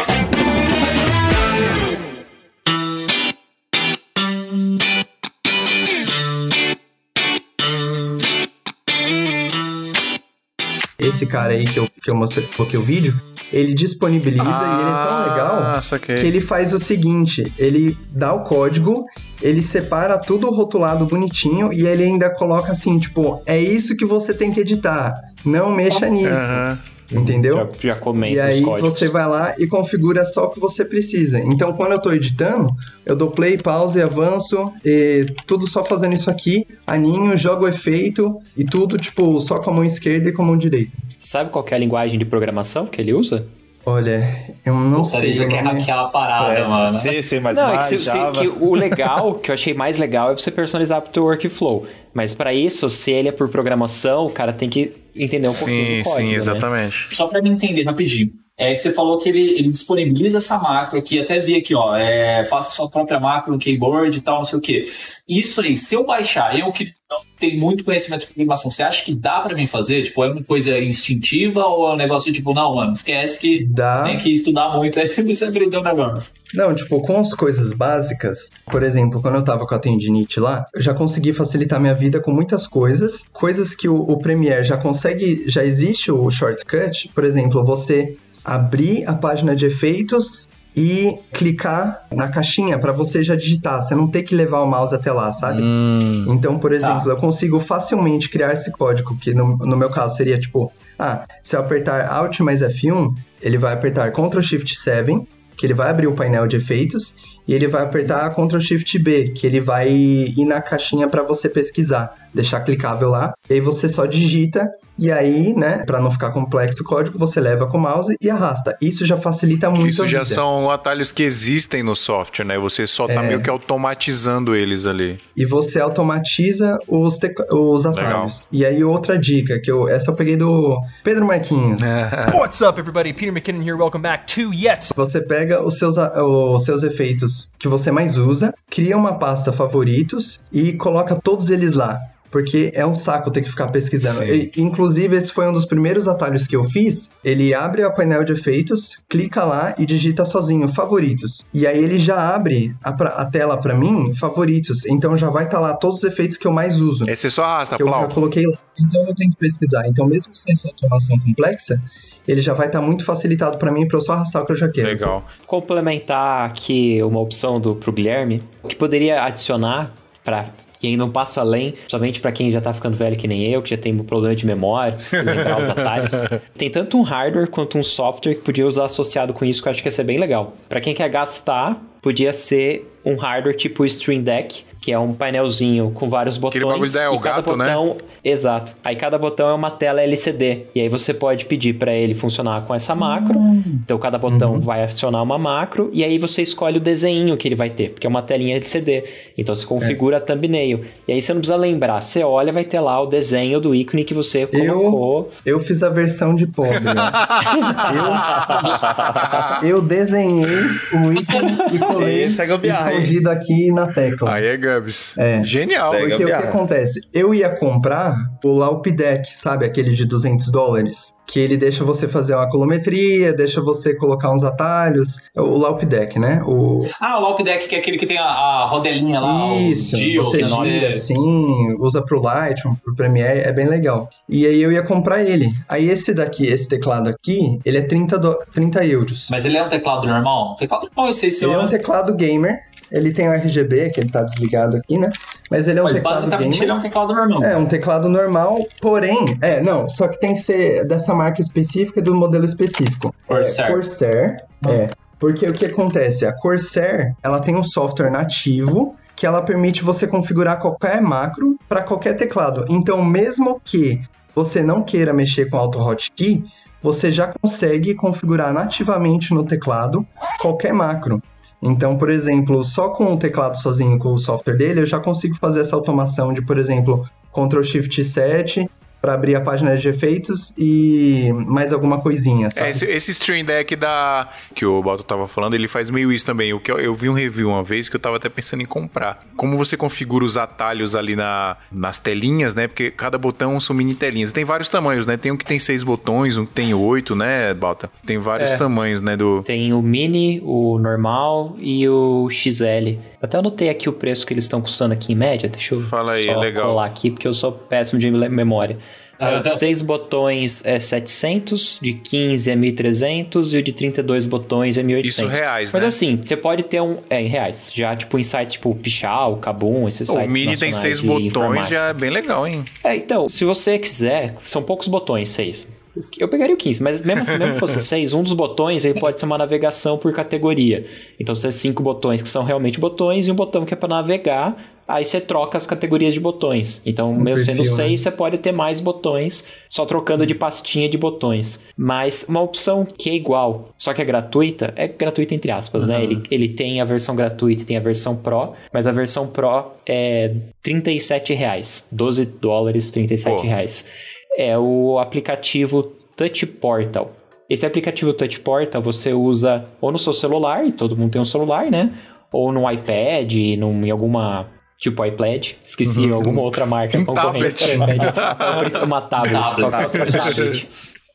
S3: Esse cara aí que eu, que eu mostrei, coloquei o vídeo, ele disponibiliza e ele é tão legal
S1: Ah, saquei.
S3: que ele faz o seguinte: ele dá o código, ele separa tudo rotulado bonitinho e ele ainda coloca assim, tipo, é isso que você tem que editar. Não mexa nisso.
S1: Aham.
S3: Entendeu?
S4: Já, já comenta
S3: E aí você vai lá e configura só o que você precisa. Então, quando eu tô editando, eu dou play, pause, avanço, e tudo só fazendo isso aqui, aninho, jogo o efeito e tudo, tipo, só com a mão esquerda e com a mão direita.
S4: Sabe qual que é a linguagem de programação que ele usa?
S3: Olha, eu não
S5: Puta,
S3: sei.
S5: ele quer hackear a parada, mano.
S2: C, C++,
S4: Não, é que, que o legal, que eu achei mais legal, é você personalizar pro teu workflow. Mas pra isso, se ele é por programação, o cara tem que entender um pouquinho
S1: Sim,
S4: do código,
S1: sim,
S4: né?
S1: exatamente.
S5: Só pra me entender rapidinho. É que você falou que ele, ele disponibiliza essa macro aqui, até vi aqui, ó, é, faça sua própria macro no keyboard e tal, não sei o quê. Isso aí, se eu baixar, eu que não tenho muito conhecimento de programação, você acha que dá pra mim fazer? Tipo, é uma coisa instintiva ou é um negócio tipo, não, mano, esquece que
S3: Dá.
S5: tem que estudar muito aí você aprender o negócio.
S3: Não, tipo, com as coisas básicas, por exemplo, quando eu tava com a tendinite lá, eu já consegui facilitar minha vida com muitas coisas, coisas que o, o Premiere já consegue, já existe o shortcut, por exemplo, você abrir a página de efeitos e clicar na caixinha para você já digitar, você não ter que levar o mouse até lá, sabe? Hum. Então, por exemplo, tá. eu consigo facilmente criar esse código, que no, no meu caso seria tipo, ah, se eu apertar Alt mais F1, ele vai apertar Ctrl Shift 7, que ele vai abrir o painel de efeitos, e ele vai apertar Ctrl Shift B, que ele vai ir na caixinha para você pesquisar, deixar clicável lá, e aí você só digita e aí, né, para não ficar complexo o código, você leva com o mouse e arrasta. Isso já facilita muito
S1: Isso
S3: a
S1: já
S3: vida.
S1: são atalhos que existem no software, né? Você só tá é... meio que automatizando eles ali.
S3: E você automatiza os, os atalhos. Legal. E aí, outra dica, que eu essa eu peguei do Pedro Marquinhos.
S7: What's up, everybody? Peter McKinnon here. Welcome back to Yet.
S3: Você pega os seus, os seus efeitos que você mais usa, cria uma pasta favoritos e coloca todos eles lá porque é um saco ter que ficar pesquisando. E, inclusive, esse foi um dos primeiros atalhos que eu fiz. Ele abre o painel de efeitos, clica lá e digita sozinho, favoritos. E aí ele já abre a, a tela para mim, favoritos. Então já vai estar tá lá todos os efeitos que eu mais uso.
S1: Esse só arrasta,
S3: que eu já coloquei lá. Então eu tenho que pesquisar. Então, mesmo sem essa automação complexa, ele já vai estar tá muito facilitado para mim para eu só arrastar o que eu já quero.
S1: Legal.
S4: Complementar aqui uma opção do pro Guilherme, que poderia adicionar para e aí não passo além, somente para quem já tá ficando velho que nem eu, que já tem um problema de memória, lembrar os atalhos. Tem tanto um hardware quanto um software que podia usar associado com isso, que eu acho que ia ser bem legal. Para quem quer gastar, podia ser um hardware tipo o Stream Deck, que é um painelzinho com vários botões. Aquele
S1: bagulho da Elgato,
S4: né? botão, né? Exato. Aí cada botão é uma tela LCD. E aí você pode pedir para ele funcionar com essa macro. Hum. Então cada botão uhum. vai adicionar uma macro. E aí você escolhe o desenho que ele vai ter, porque é uma telinha LCD. Então você configura é. a thumbnail. E aí você não precisa lembrar. Você olha, vai ter lá o desenho do ícone que você colocou.
S3: Eu, eu fiz a versão de pobre. eu, eu desenhei o ícone e colei é escondido aqui na tecla.
S1: Aí é Gubs. É. Genial.
S3: Porque o que acontece? Eu ia comprar o Laup Deck, sabe? Aquele de 200 dólares. Que ele deixa você fazer uma colometria, deixa você colocar uns atalhos. O Laup Deck, né? O...
S5: Ah, o Laup Deck, que é aquele que tem a, a rodelinha lá.
S3: Isso. Dio, você gira assim, usa pro Lightroom, pro Premiere, é bem legal. E aí eu ia comprar ele. Aí esse daqui, esse teclado aqui, ele é 30, do... 30 euros.
S5: Mas ele é um teclado normal? Teclado normal, eu sei se
S3: Ele é um teclado gamer ele tem o RGB, que ele tá desligado aqui, né? Mas ele é um Mas teclado
S5: basicamente gamer. ele é um teclado normal.
S3: É, um teclado normal, porém... É, não, só que tem que ser dessa marca específica do modelo específico.
S5: Corsair.
S3: É, Corsair, é. Porque o que acontece? A Corsair, ela tem um software nativo que ela permite você configurar qualquer macro para qualquer teclado. Então, mesmo que você não queira mexer com Auto Hotkey, você já consegue configurar nativamente no teclado qualquer macro. Então, por exemplo, só com o teclado sozinho, com o software dele, eu já consigo fazer essa automação de, por exemplo, Ctrl Shift 7 para abrir a página de efeitos e mais alguma coisinha, sabe?
S1: É, esse, esse Stream Deck da que o Balto tava falando, ele faz meio isso também. O que eu, eu, vi um review uma vez que eu tava até pensando em comprar. Como você configura os atalhos ali na, nas telinhas, né? Porque cada botão são mini telinhas. Tem vários tamanhos, né? Tem um que tem seis botões, um que tem oito, né, Balta? Tem vários é. tamanhos, né? Do...
S4: Tem o mini, o normal e o XL. Até anotei aqui o preço que eles estão custando aqui em média. Deixa eu
S1: Fala aí,
S4: só
S1: legal.
S4: colar aqui, porque eu sou péssimo de memória. Uh, de 6 botões é 700, de 15 é 1.300 e o de 32 botões é 1.800.
S1: Isso reais,
S4: Mas
S1: né?
S4: assim, você pode ter um... É, em reais. Já, tipo, em sites tipo Pichal, Kabum, esses
S1: o
S4: sites
S1: O Mini tem 6 botões, já é bem legal, hein?
S4: É, então, se você quiser, são poucos botões, 6. Eu pegaria o 15, mas mesmo assim, mesmo que fosse 6, um dos botões ele pode ser uma navegação por categoria. Então, você tem cinco botões que são realmente botões e um botão que é para navegar aí você troca as categorias de botões. Então, no mesmo perfil, sendo 6, né? você pode ter mais botões, só trocando de pastinha de botões. Mas uma opção que é igual, só que é gratuita, é gratuita entre aspas, né? uhum. né? Ele, ele tem a versão gratuita e tem a versão Pro, mas a versão Pro é 37 reais. 12 dólares, 37 reais. É o aplicativo Touch Portal. Esse aplicativo Touch Portal você usa ou no seu celular, e todo mundo tem um celular, né? Ou no iPad, num, em alguma tipo iPad, esqueci uhum. alguma outra marca um concorrente para uma tablet, tablet. tablet.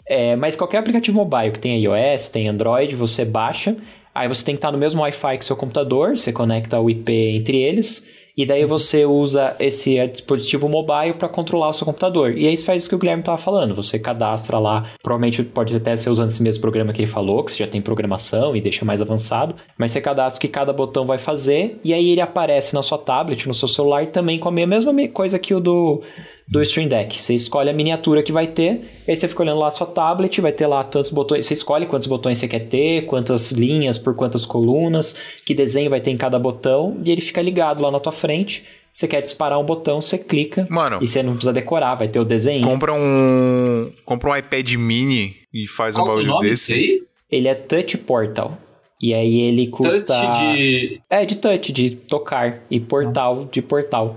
S4: É, mas qualquer aplicativo mobile que tem iOS, tem Android, você baixa, aí você tem que estar no mesmo Wi-Fi que seu computador, você conecta o IP entre eles, E daí você usa esse dispositivo mobile para controlar o seu computador. E aí faz isso que o Guilherme estava falando. Você cadastra lá, provavelmente pode até ser usando esse mesmo programa que ele falou, que você já tem programação e deixa mais avançado, mas você cadastra o que cada botão vai fazer e aí ele aparece na sua tablet, no seu celular também com a mesma coisa que o do do Stream Deck. Você escolhe a miniatura que vai ter, aí você fica olhando lá a sua tablet, vai ter lá tantos botões, você escolhe quantos botões você quer ter, quantas linhas por quantas colunas, que desenho vai ter em cada botão, e ele fica ligado lá na tua frente. Você quer disparar um botão, você clica.
S1: Mano.
S4: E você não precisa decorar, vai ter o desenho.
S1: Compra um. Compra um iPad mini e faz
S5: Qual
S1: um bagulho
S5: nome
S1: desse.
S5: aí?
S4: Ele é Touch Portal. E aí ele custa.
S5: Touch de.
S4: É, de touch, de tocar. E portal, de portal.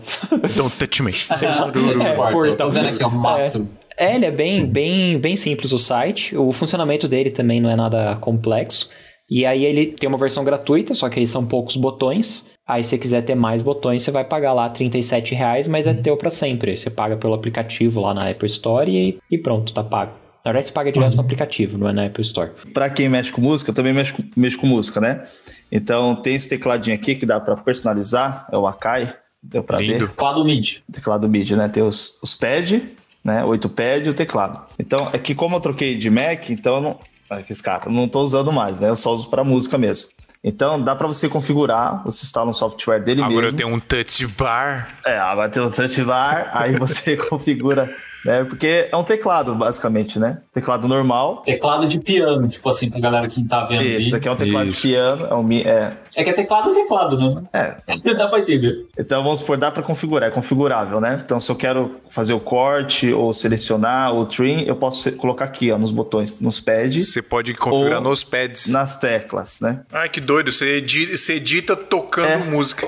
S1: Don't touch me.
S4: É,
S5: Porta.
S4: portal.
S5: Tô vendo aqui, ó, macro.
S4: É, ele é bem, bem, bem simples o site. O funcionamento dele também não é nada complexo. E aí ele tem uma versão gratuita, só que aí são poucos botões. Aí se você quiser ter mais botões, você vai pagar lá 37 reais, mas é teu para sempre. Você paga pelo aplicativo lá na Apple Store e, e pronto, tá pago. Na verdade, você paga direto no aplicativo, não é na Apple Store.
S2: Pra quem mexe com música, eu também mexo, com- mexo com música, né? Então tem esse tecladinho aqui que dá pra personalizar, é o Akai, deu pra
S1: Lindo.
S2: ver.
S5: Teclado MIDI.
S2: Teclado MIDI, né? Tem os, os pad, né? Oito pad e o teclado. Então, é que como eu troquei de Mac, então eu não. Olha que eu não tô usando mais, né? Eu só uso pra música mesmo. Então, dá pra você configurar, você instala um software dele
S1: Agora eu
S2: mesmo.
S1: tenho um touch bar.
S2: É, agora tem o touch bar, aí você configura, né? Porque é um teclado, basicamente, né? Teclado normal.
S5: Teclado de piano, tipo assim, pra galera que não tá vendo.
S2: Esse
S5: vídeo.
S2: aqui é um teclado
S1: Isso.
S2: de piano, é um é,
S5: É que é teclado é teclado, né?
S2: é,
S5: Dá pra entender.
S2: Então vamos supor, dá para configurar, é configurável, né? Então se eu quero fazer o corte ou selecionar o trim, eu posso colocar aqui, ó, nos botões, nos pads,
S1: Você pode configurar nos pads.
S2: nas teclas, né?
S1: Ai, que doido. Você edita, você edita tocando
S2: É.
S1: música.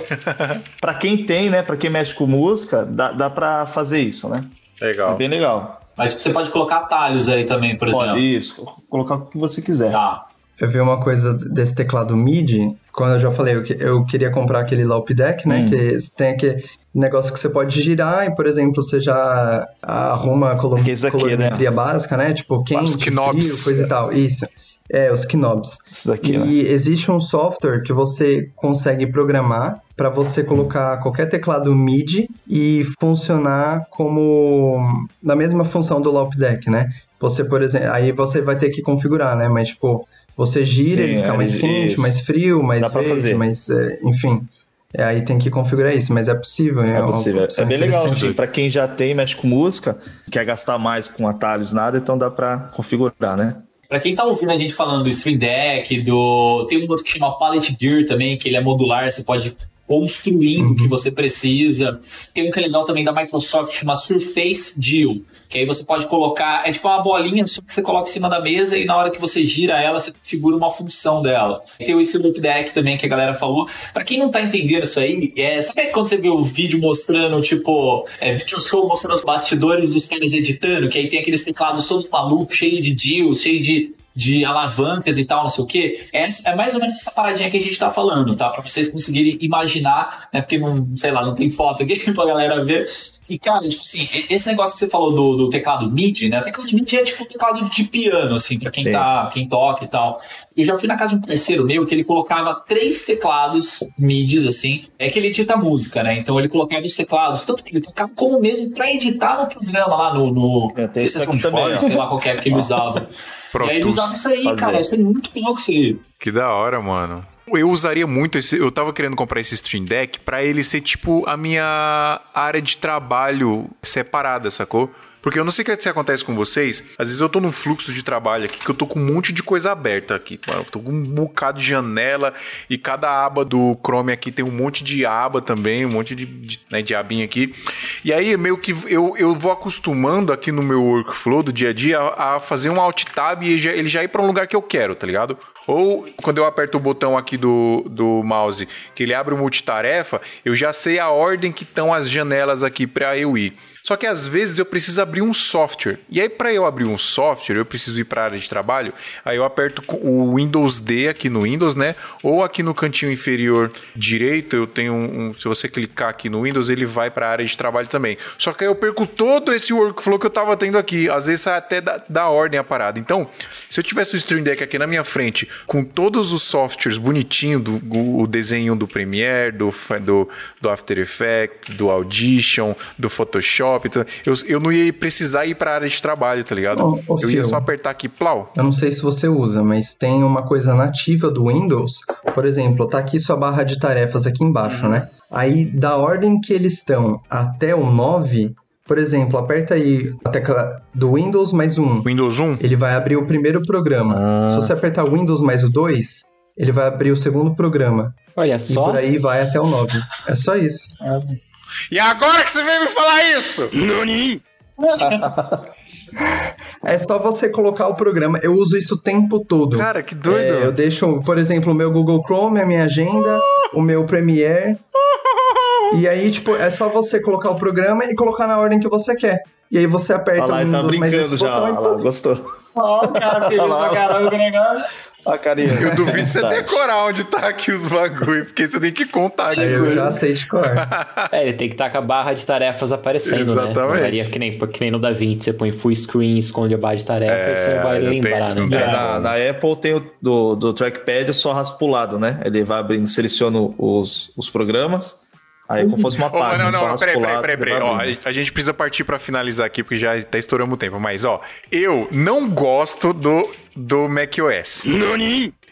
S2: Para quem tem, né? Para quem mexe com música, dá, dá para fazer isso, né? É
S1: Legal.
S2: bem legal.
S5: Mas você pode colocar atalhos aí também, por exemplo.
S2: Pode isso, colocar o que você quiser.
S5: Tá.
S3: Eu vi uma coisa desse teclado MIDI, quando eu já falei, eu, que- eu queria comprar aquele Laup Deck, né?
S2: Hum.
S3: Que tem aquele negócio que você pode girar e, por exemplo, você já arruma a colo
S2: aqui,
S3: colorimetria básica, né? Tipo, quente,
S1: knobs.
S3: frio, coisa e tal. Isso. É, os knobs.
S2: Isso daqui,
S3: e
S2: né?
S3: existe um software que você consegue programar para você colocar qualquer teclado MIDI e funcionar como na mesma função do Laup Deck, né? Você, por exemplo, aí você vai ter que configurar, né? Mas tipo, você gira,
S2: Sim,
S3: ele fica
S2: é,
S3: mais quente,
S2: isso.
S3: mais frio, mais
S2: Dá pra
S3: verde,
S2: fazer.
S3: mais, é, enfim. É, aí tem que configurar isso, mas é possível, né?
S2: É
S3: uma
S2: possível. É bem legal, assim. Pra quem já tem, mexe com música, quer gastar mais com atalhos, nada, então dá pra configurar, né?
S5: Pra quem tá ouvindo a gente falando do Stream Deck, do. Tem um outro que chama Palette Gear também, que ele é modular, você pode construindo o que você precisa. Tem um que é legal também da Microsoft, chama Surface Deal, que aí você pode colocar, é tipo uma bolinha só que você coloca em cima da mesa e na hora que você gira ela, você configura uma função dela. Tem o Loop Deck também, que a galera falou. Pra quem não tá entendendo isso aí, é, sabe quando você vê o vídeo mostrando, tipo, é, vídeo show mostrando os bastidores dos caras editando, que aí tem aqueles teclados todos malucos, cheio de deals, cheio de de alavancas e tal, não sei o que. É, é mais ou menos essa paradinha que a gente tá falando, tá? Pra vocês conseguirem imaginar, né? Porque não, sei lá, não tem foto aqui pra galera ver. E, cara, tipo assim, esse negócio que você falou do, do teclado MIDI, né? O teclado MIDI é tipo um teclado de piano, assim, pra quem,
S2: Sim.
S5: tá, quem toca e tal. Eu já fui na casa de um parceiro meu que ele colocava três teclados MIDIs, assim. É que ele edita música, né? Então ele colocava os teclados, tanto que ele tocava como mesmo pra editar no programa lá no. no não sei se é Soundforge,
S2: ó.
S5: sei lá qual que é que ele usava.
S1: Pro
S5: e aí ele usava isso aí,
S2: Fazer.
S5: cara. Isso é muito louco isso aí.
S1: Que da hora, mano. Eu usaria muito esse. Eu tava querendo comprar esse Stream Deck pra ele ser tipo a minha área de trabalho separada, sacou? Porque eu não sei o que acontece com vocês. Às vezes eu tô num fluxo de trabalho aqui que eu tô com um monte de coisa aberta aqui. Mano, eu tô com um bocado de janela e cada aba do Chrome aqui tem um monte de aba também, um monte de, de, né, de abinha aqui. E aí meio que eu, eu vou acostumando aqui no meu workflow do dia a dia a, a fazer um Alt Tab e já- ele já ir pra um lugar que eu quero, tá ligado? Ou quando eu aperto o botão aqui do, do mouse, que ele abre o multitarefa, eu já sei a ordem que estão as janelas aqui pra eu ir. Só que às vezes eu preciso abrir um software. E aí, para eu abrir um software, eu preciso ir para a área de trabalho. Aí eu aperto o Windows D aqui no Windows, né? Ou aqui no cantinho inferior direito, eu tenho um. se você clicar aqui no Windows, ele vai para a área de trabalho também. Só que aí eu perco todo esse workflow que eu tava tendo aqui. Às vezes sai até da, da ordem a parada. Então, se eu tivesse o Stream Deck aqui na minha frente, com todos os softwares bonitinho, do, o desenho do Premiere, do, do, do After Effects, do Audition, do Photoshop, então, eu, eu não ia precisar ir para a área de trabalho, tá ligado?
S3: Ô, ô,
S1: eu ia só apertar aqui, plau.
S3: Eu não sei se você usa, mas tem uma coisa nativa do Windows. Por exemplo, tá aqui sua barra de tarefas aqui embaixo, né? Aí, da ordem que eles estão até o 9, por exemplo, aperta aí a tecla do Windows mais um.
S1: Windows 1?
S3: Ele vai abrir o primeiro programa. Se você apertar Windows mais o 2, ele vai abrir o segundo programa.
S4: Olha
S3: E
S4: só.
S3: por aí vai até o 9. É só isso.
S1: E agora que você veio me falar isso?
S3: É só você colocar o programa. Eu uso isso o tempo todo.
S1: Cara, que doido.
S3: É, eu deixo, por exemplo, o meu Google Chrome, a minha agenda, o meu Premiere. E aí, tipo, é só você colocar o programa e colocar na ordem que você quer. E aí você aperta
S2: lá,
S3: o
S2: ele tá
S3: Windows mais
S2: brincando
S3: esse
S2: já.
S3: botão e
S2: lá,
S3: pum.
S2: gostou.
S5: Ó, o cara feliz pra caramba com o negócio.
S2: Olha a carinha.
S1: Eu duvido você decorar onde tá aqui os bagulho, porque você tem que contar aqui.
S3: Aí eu já sei de cor.
S4: É, ele tem que estar com a barra de tarefas aparecendo, né?
S1: Exatamente.
S4: Varia que nem, que nem no DaVinci, você põe full screen, esconde a barra de tarefas, você vai lembrar,
S1: tenho,
S4: né?
S2: É, na, na Apple tem o do, do trackpad só raspulado, né? Ele vai abrindo, seleciona os, os programas, aí como fosse uma página
S1: não,
S2: só
S1: não, peraí, peraí, peraí, peraí. Ó, a gente precisa partir pra finalizar aqui, porque já tá estourando o tempo. Mas, ó, eu não gosto do, do macOS.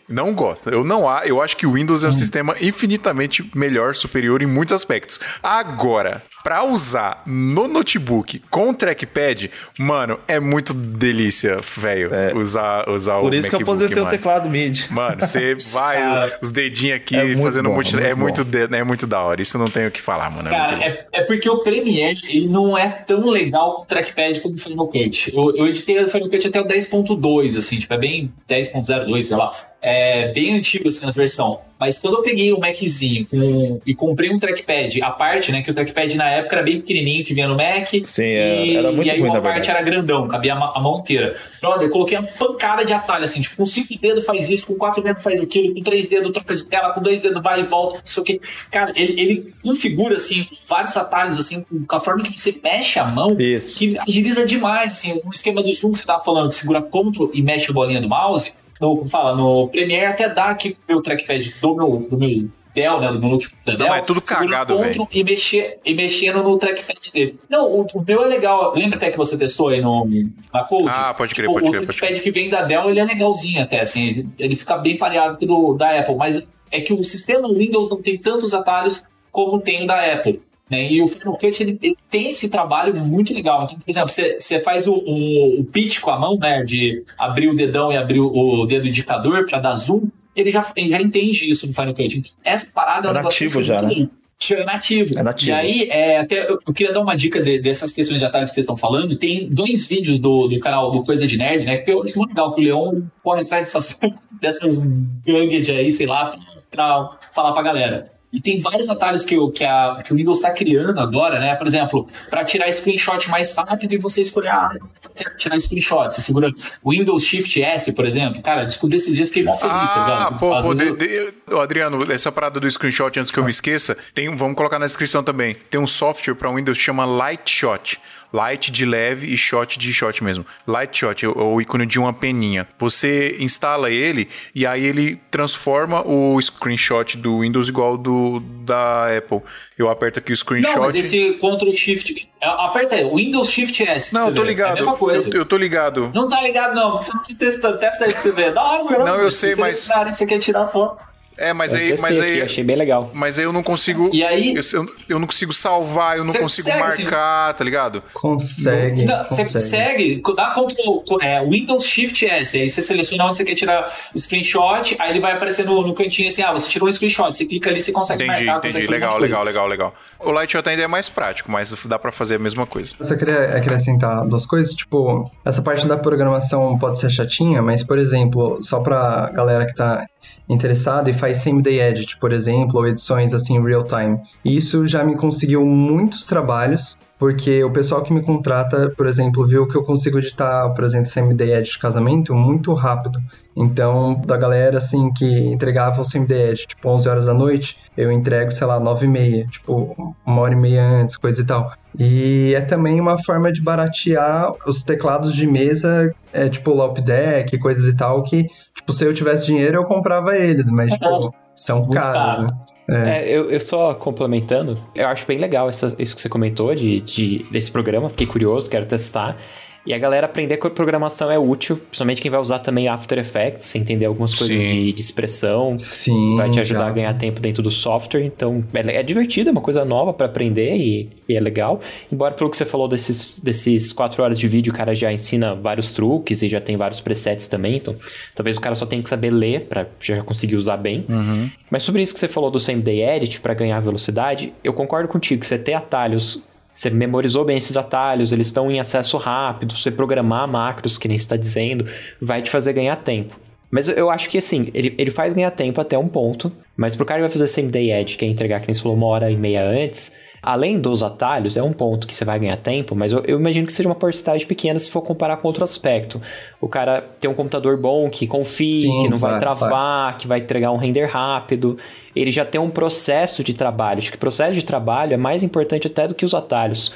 S1: Não gosto. Eu não há. Eu acho que o Windows é um sistema infinitamente melhor, superior em muitos aspectos. Agora, pra usar no notebook com trackpad, mano, é muito delícia, velho.
S2: É.
S1: Usar, usar o
S2: Por isso que eu
S1: MacBook,
S2: aposentei o
S1: mano.
S2: teclado MIDI.
S1: Mano, você vai,
S5: Cara,
S1: os dedinhos aqui
S2: é muito
S1: fazendo
S2: bom,
S1: multi...
S2: é
S1: é,
S2: muito
S1: muito de- é muito da hora. Isso não tem o que falar, mano. É
S5: Cara,
S1: muito
S5: é, é porque o Premiere ele não é tão legal com o trackpad como o Final Cut. Eu, eu editei o Final Cut até o 10.2, assim, tipo, é bem 10.02, sei lá. É bem antigo assim a versão. Mas quando eu peguei o Maczinho com- e comprei um trackpad à parte, né? Que o trackpad na época era bem pequenininho que vinha no Mac.
S2: Sim, é,
S5: e,
S2: era muito
S5: E aí
S2: ruim,
S5: uma
S2: na
S5: parte era grandão, cabia a, a mão inteira. Brother, eu coloquei uma pancada de atalho, assim, tipo, com cinco dedos faz isso, com quatro dedos faz aquilo, com três dedos troca de tela, com dois dedos vai e volta, não sei o que. Cara, ele, ele configura, assim, vários atalhos, assim, com com a forma que você mexe a mão,
S2: Isso.
S5: que agiliza demais, assim, o esquema do zoom que você tava falando, que segura Ctrl e mexe a bolinha do mouse, no, fala, no Premiere até dá aqui o meu trackpad do meu, do meu Dell, né, do meu notebook da
S1: Não,
S5: Dell,
S1: é tudo cagado, velho.
S5: e, mexer, e mexendo no trackpad dele. Não, o, o meu é legal, lembra até que você testou aí no, na Code?
S1: Ah, pode crer,
S5: Tipo,
S1: pode
S5: o
S1: crer, pode
S5: trackpad que vem da Dell, ele é legalzinho até, assim, ele, fica bem pareado com o do, da Apple, mas é que o sistema Windows não tem tantos atalhos como tem o da Apple. Né? E o Final Cut ele, ele tem esse trabalho muito legal. Então, por exemplo, você, você faz o, o, o pitch com a mão, né? De abrir o dedão e abrir o, o dedo indicador para dar zoom, ele já, ele já entende isso no Final Cut. Então, essa parada é um
S2: É nativo já, né?
S5: É nativo.
S2: É nativo.
S5: E aí, é, até eu eu queria dar uma dica de- dessas questões de atalhos que vocês estão falando. Tem dois vídeos do, do canal do Coisa de Nerd, né? Que eu acho muito legal que o Leon corre atrás dessas, dessas gadgets aí, sei lá, pra falar pra galera. E tem vários atalhos que, o- que, a, que o Windows está criando agora, né? Por exemplo, para tirar screenshot mais rápido e você escolher ah, quero tirar screenshot. Você segura Windows Shift S, por exemplo. Cara, descobri esses dias, fiquei mó feliz, tá
S1: Ah, pô, pô, de-
S5: eu-
S1: de- ô, Adriano, essa parada do screenshot, antes que eu me esqueça, tem, vamos colocar na descrição também. Tem um software para Windows que chama Lightshot. Light de leve e shot de shot mesmo. Lightshot é o o ícone de uma peninha. Você instala ele e aí ele transforma o screenshot do Windows igual do da Apple. Eu aperto aqui o screenshot.
S5: Não, mas esse Ctrl Shift. é, Aperta aí, Windows Shift S.
S1: Não, eu tô
S5: ver.
S1: ligado.
S5: É a mesma coisa.
S1: Eu, eu tô ligado.
S5: Não tá ligado, não, porque você não tem testando. Testa aí pra você ver. Da hora, meu.
S1: Não, eu sei,
S5: Você
S1: mas-
S5: nesse área que Você quer tirar foto.
S1: É, mas
S4: Eu
S1: aí, mas
S4: aqui,
S1: aí,
S4: achei bem legal.
S1: mas aí eu não consigo.
S5: E aí-
S1: Eu, eu, não consigo salvar, eu não
S5: Você
S1: consigo
S5: consegue,
S1: marcar, tá ligado?
S3: Consegue.
S5: Não, você
S3: consegue.
S5: consegue, dá Ctrl, é, Windows Shift S, aí você seleciona onde você quer tirar screenshot, aí ele vai aparecer no, no cantinho assim, ah, você tirou um screenshot, você clica ali, você consegue
S1: Entendi,
S5: marcar,
S1: entendi.
S5: consegue um
S1: Legal, legal, legal, legal. O Lightshot ainda é mais prático, mas dá pra fazer a mesma coisa.
S3: Eu só queria acrescentar duas coisas, tipo, essa parte da programação pode ser chatinha, mas, por exemplo, só pra galera que tá interessada e faz same-day edit, por exemplo, ou edições assim real time. Isso já me conseguiu muitos trabalhos porque o pessoal que me contrata, por exemplo, viu que eu consigo editar, por exemplo, CMD Edit de casamento muito rápido. Então, da galera, assim, que entregava o CMD Edit, tipo, 11 horas da noite, eu entrego, sei lá, 9 e meia, tipo, uma hora e meia antes, coisa e tal. E é também uma forma de baratear os teclados de mesa, é, tipo, Lop Deck, coisas e tal, que, tipo, se eu tivesse dinheiro, eu comprava eles, mas, tipo, são caros, né?
S4: É. É, eu, eu, só complementando, eu acho bem legal essa, isso que você comentou de, de, desse programa, fiquei curioso, quero testar. E a galera aprender que a programação é útil, principalmente quem vai usar também After Effects, entender algumas coisas de, de, expressão.
S3: Sim.
S4: Vai te ajudar já. a ganhar tempo dentro do software. Então, é, é divertido, é uma coisa nova para aprender e, e, é legal. Embora, pelo que você falou desses, desses quatro horas de vídeo, o cara já ensina vários truques e já tem vários presets também. Então, talvez o cara só tenha que saber ler para já conseguir usar bem.
S1: Uhum.
S4: Mas sobre isso que você falou do Same Day Edit para ganhar velocidade, eu concordo contigo que você ter atalhos você memorizou bem esses atalhos, eles estão em acesso rápido, você programar macros, que nem está dizendo, vai te fazer ganhar tempo. Mas eu acho que assim, ele, ele faz ganhar tempo até um ponto, mas pro cara que vai fazer same day edge, que é entregar, que nem você falou, uma hora e meia antes, além dos atalhos, é um ponto que você vai ganhar tempo, mas eu, eu, imagino que seja uma porcentagem pequena se for comparar com outro aspecto. O cara tem um computador bom, que confie, Sim, que não vai, vai travar, vai. que vai entregar um render rápido. Ele já tem um processo de trabalho. Acho que o processo de trabalho é mais importante até do que os atalhos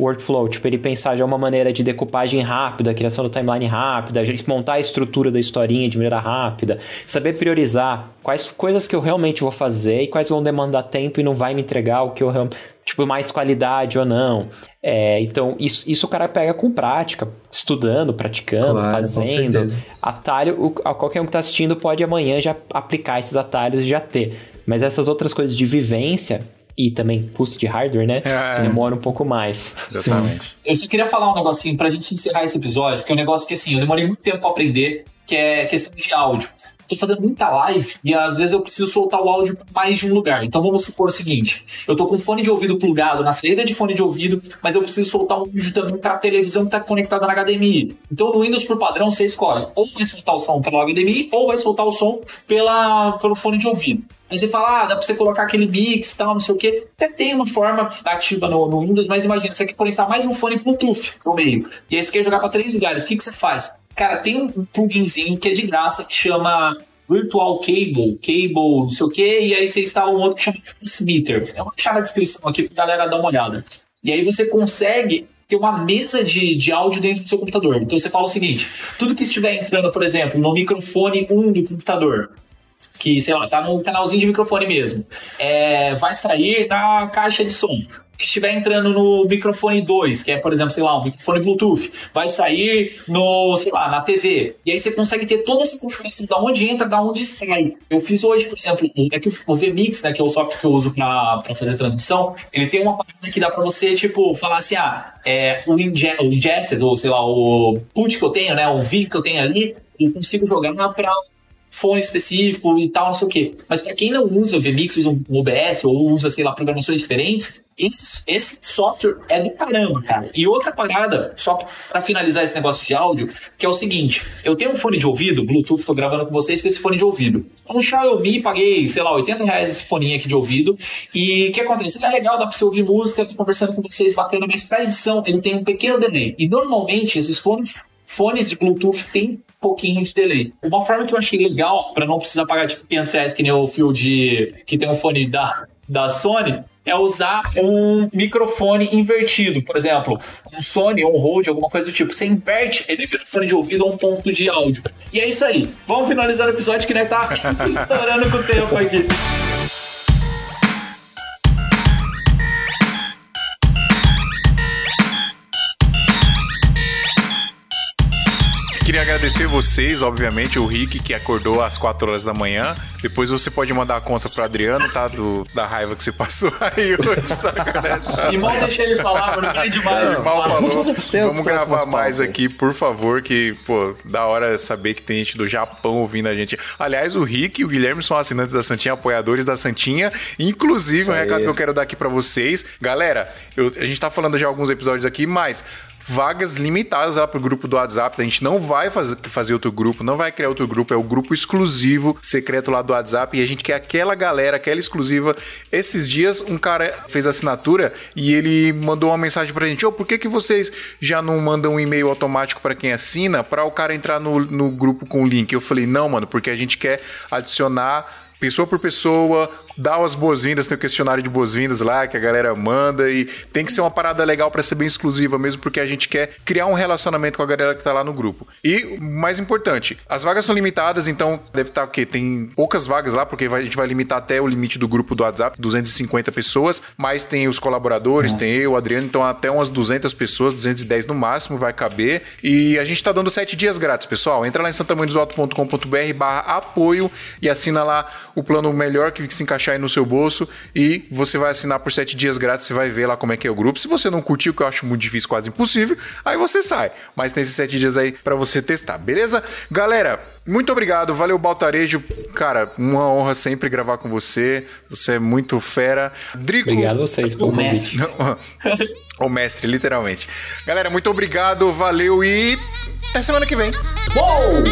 S4: workflow, tipo, ele pensar já uma maneira de decupagem rápida, criação da timeline rápida, montar a estrutura da historinha de maneira rápida, saber priorizar quais coisas que eu realmente vou fazer e quais vão demandar tempo e não vai me entregar o que eu tipo, mais qualidade ou não. É, então, isso, isso o cara pega com prática, estudando, praticando, claro, fazendo. Atalho, o, qualquer um que está assistindo pode amanhã já aplicar esses atalhos e já ter. Mas essas outras coisas de vivência, e também custo de hardware, né? É. Demora um pouco mais.
S5: Exatamente. Sim. Eu só queria falar um negocinho pra gente encerrar esse episódio, que é um negócio que assim, eu demorei muito tempo pra aprender, que é questão de áudio. Tô fazendo muita live e às vezes eu preciso soltar o áudio mais de um lugar. Então vamos supor o seguinte: eu tô com fone de ouvido plugado na saída de fone de ouvido, mas eu preciso soltar um vídeo também para a televisão que tá conectada na HDMI. Então no Windows por padrão você escolhe ou vai soltar o som pelo HDMI ou vai soltar o som pela, pelo fone de ouvido. Aí você fala, ah, dá pra você colocar aquele mix tal, não sei o quê. Até tem uma forma ativa no, no, Windows, mas imagina, você quer conectar mais um fone Bluetooth no meio. E aí você quer jogar para três lugares. O que, que você faz? Cara, tem um pluginzinho que é de graça que chama Virtual Cable, Cable, não sei o quê, e aí você instala um outro que chama Transmitter. Eu vou deixar na descrição aqui pra galera dar uma olhada. E aí você consegue ter uma mesa de, de áudio dentro do seu computador. Então você fala o seguinte: tudo que estiver entrando, por exemplo, no microfone 1 do computador, que, sei lá, tá no canalzinho de microfone mesmo, é, vai sair na caixa de som. Que estiver entrando no microfone 2, que é, por exemplo, sei lá, um microfone Bluetooth, vai sair no, sei lá, na TV. E aí você consegue ter toda essa configuração da onde entra, da onde sai. Eu fiz hoje, por exemplo, é que o VMix, né, que é o software que eu uso para fazer transmissão, ele tem uma parada que dá para você, tipo, falar assim, ah, é, o, inge o ingested, ou sei lá, o put que eu tenho, né, o vídeo que eu tenho ali, eu consigo jogar para fone específico e tal, não sei o quê. Mas para quem não usa VMix, usa OBS ou usa, sei lá, programações diferentes, esse, esse software é do caramba, cara. E outra parada, só para finalizar esse negócio de áudio, que é o seguinte: eu tenho um fone de ouvido, Bluetooth, tô gravando com vocês com esse fone de ouvido. Um Xiaomi, paguei, sei lá, 80 reais esse fone aqui de ouvido. E o que acontece? É legal, dá pra você ouvir música, tô conversando com vocês, bacana, mas pra edição ele tem um pequeno delay. E normalmente esses fones fones de Bluetooth têm pouquinho de delay. Uma forma que eu achei legal, para não precisar pagar tipo 500 reais que nem o fio de. que tem um fone da, da Sony, é usar um microfone invertido. Por exemplo, um Sony ou um Rode, alguma coisa do tipo. Você inverte ele vira fone de ouvido a um ponto de áudio. E é isso aí. Vamos finalizar o episódio que nós tá estourando com o tempo aqui.
S1: Agradecer vocês, obviamente, o Rick, que acordou às 4 horas da manhã. Depois você pode mandar a conta pro Adriano, tá? Do, da raiva que você passou aí hoje.
S5: E mal deixei ele falar, mano. Queria demais. É,
S1: mal falou. Vamos gravar mais aqui, por favor, que, pô, da hora saber que tem gente do Japão ouvindo a gente. Aliás, o Rick e o Guilherme são assinantes da Santinha, apoiadores da Santinha. Inclusive, um recado que eu quero dar aqui para vocês. Galera, eu, a gente tá falando já alguns episódios aqui, mas vagas limitadas lá pro grupo do WhatsApp. A gente não vai fazer, fazer outro grupo, não vai criar outro grupo, é o grupo exclusivo, secreto lá do WhatsApp. E a gente quer aquela galera, aquela exclusiva. Esses dias, um cara fez assinatura e ele mandou uma mensagem pra gente: Ô, oh, por que, que vocês já não mandam um e-mail automático para quem assina para o cara entrar no, no grupo com o link? Eu falei: não, mano, porque a gente quer adicionar pessoa por pessoa, dá as boas-vindas, tem o questionário de boas-vindas lá que a galera manda e tem que ser uma parada legal para ser bem exclusiva mesmo, porque a gente quer criar um relacionamento com a galera que tá lá no grupo. E mais importante, as vagas são limitadas, então deve estar tá, o quê? Tem poucas vagas lá, porque a gente vai limitar até o limite do grupo do WhatsApp, 250 pessoas, mas tem os colaboradores, uhum. tem eu, o Adriano, então até umas 200 pessoas, 210 no máximo vai caber. E a gente tá dando 7 dias grátis, pessoal. Entra lá em santamanhodosalto.com.br barra apoio e assina lá o plano melhor que se encaixar aí no seu bolso e você vai assinar por sete dias grátis, você vai ver lá como é que é o grupo. Se você não curtiu, que eu acho muito difícil, quase impossível, aí você sai. Mas tem esses sete dias aí para você testar, beleza? Galera, muito obrigado, valeu Baltarejo. Cara, uma honra sempre gravar com você. Você é muito fera.
S4: Drico. Obrigado a vocês pelo
S1: convite. o mestre, literalmente. Galera, muito obrigado, valeu e até semana que vem.
S5: Uou!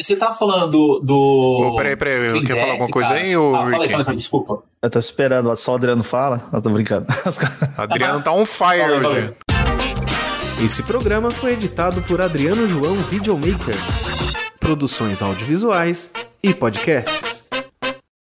S5: Você tá falando do.
S1: Oh, peraí, peraí, eu quero falar alguma coisa aí? Ou...
S5: Ah, fala aí, fala aí, desculpa.
S2: Eu tô esperando, só o Adriano fala. Eu tô brincando.
S1: Adriano tá on fire hoje.
S8: Esse programa foi editado por Adriano João Videomaker. Produções audiovisuais e podcasts.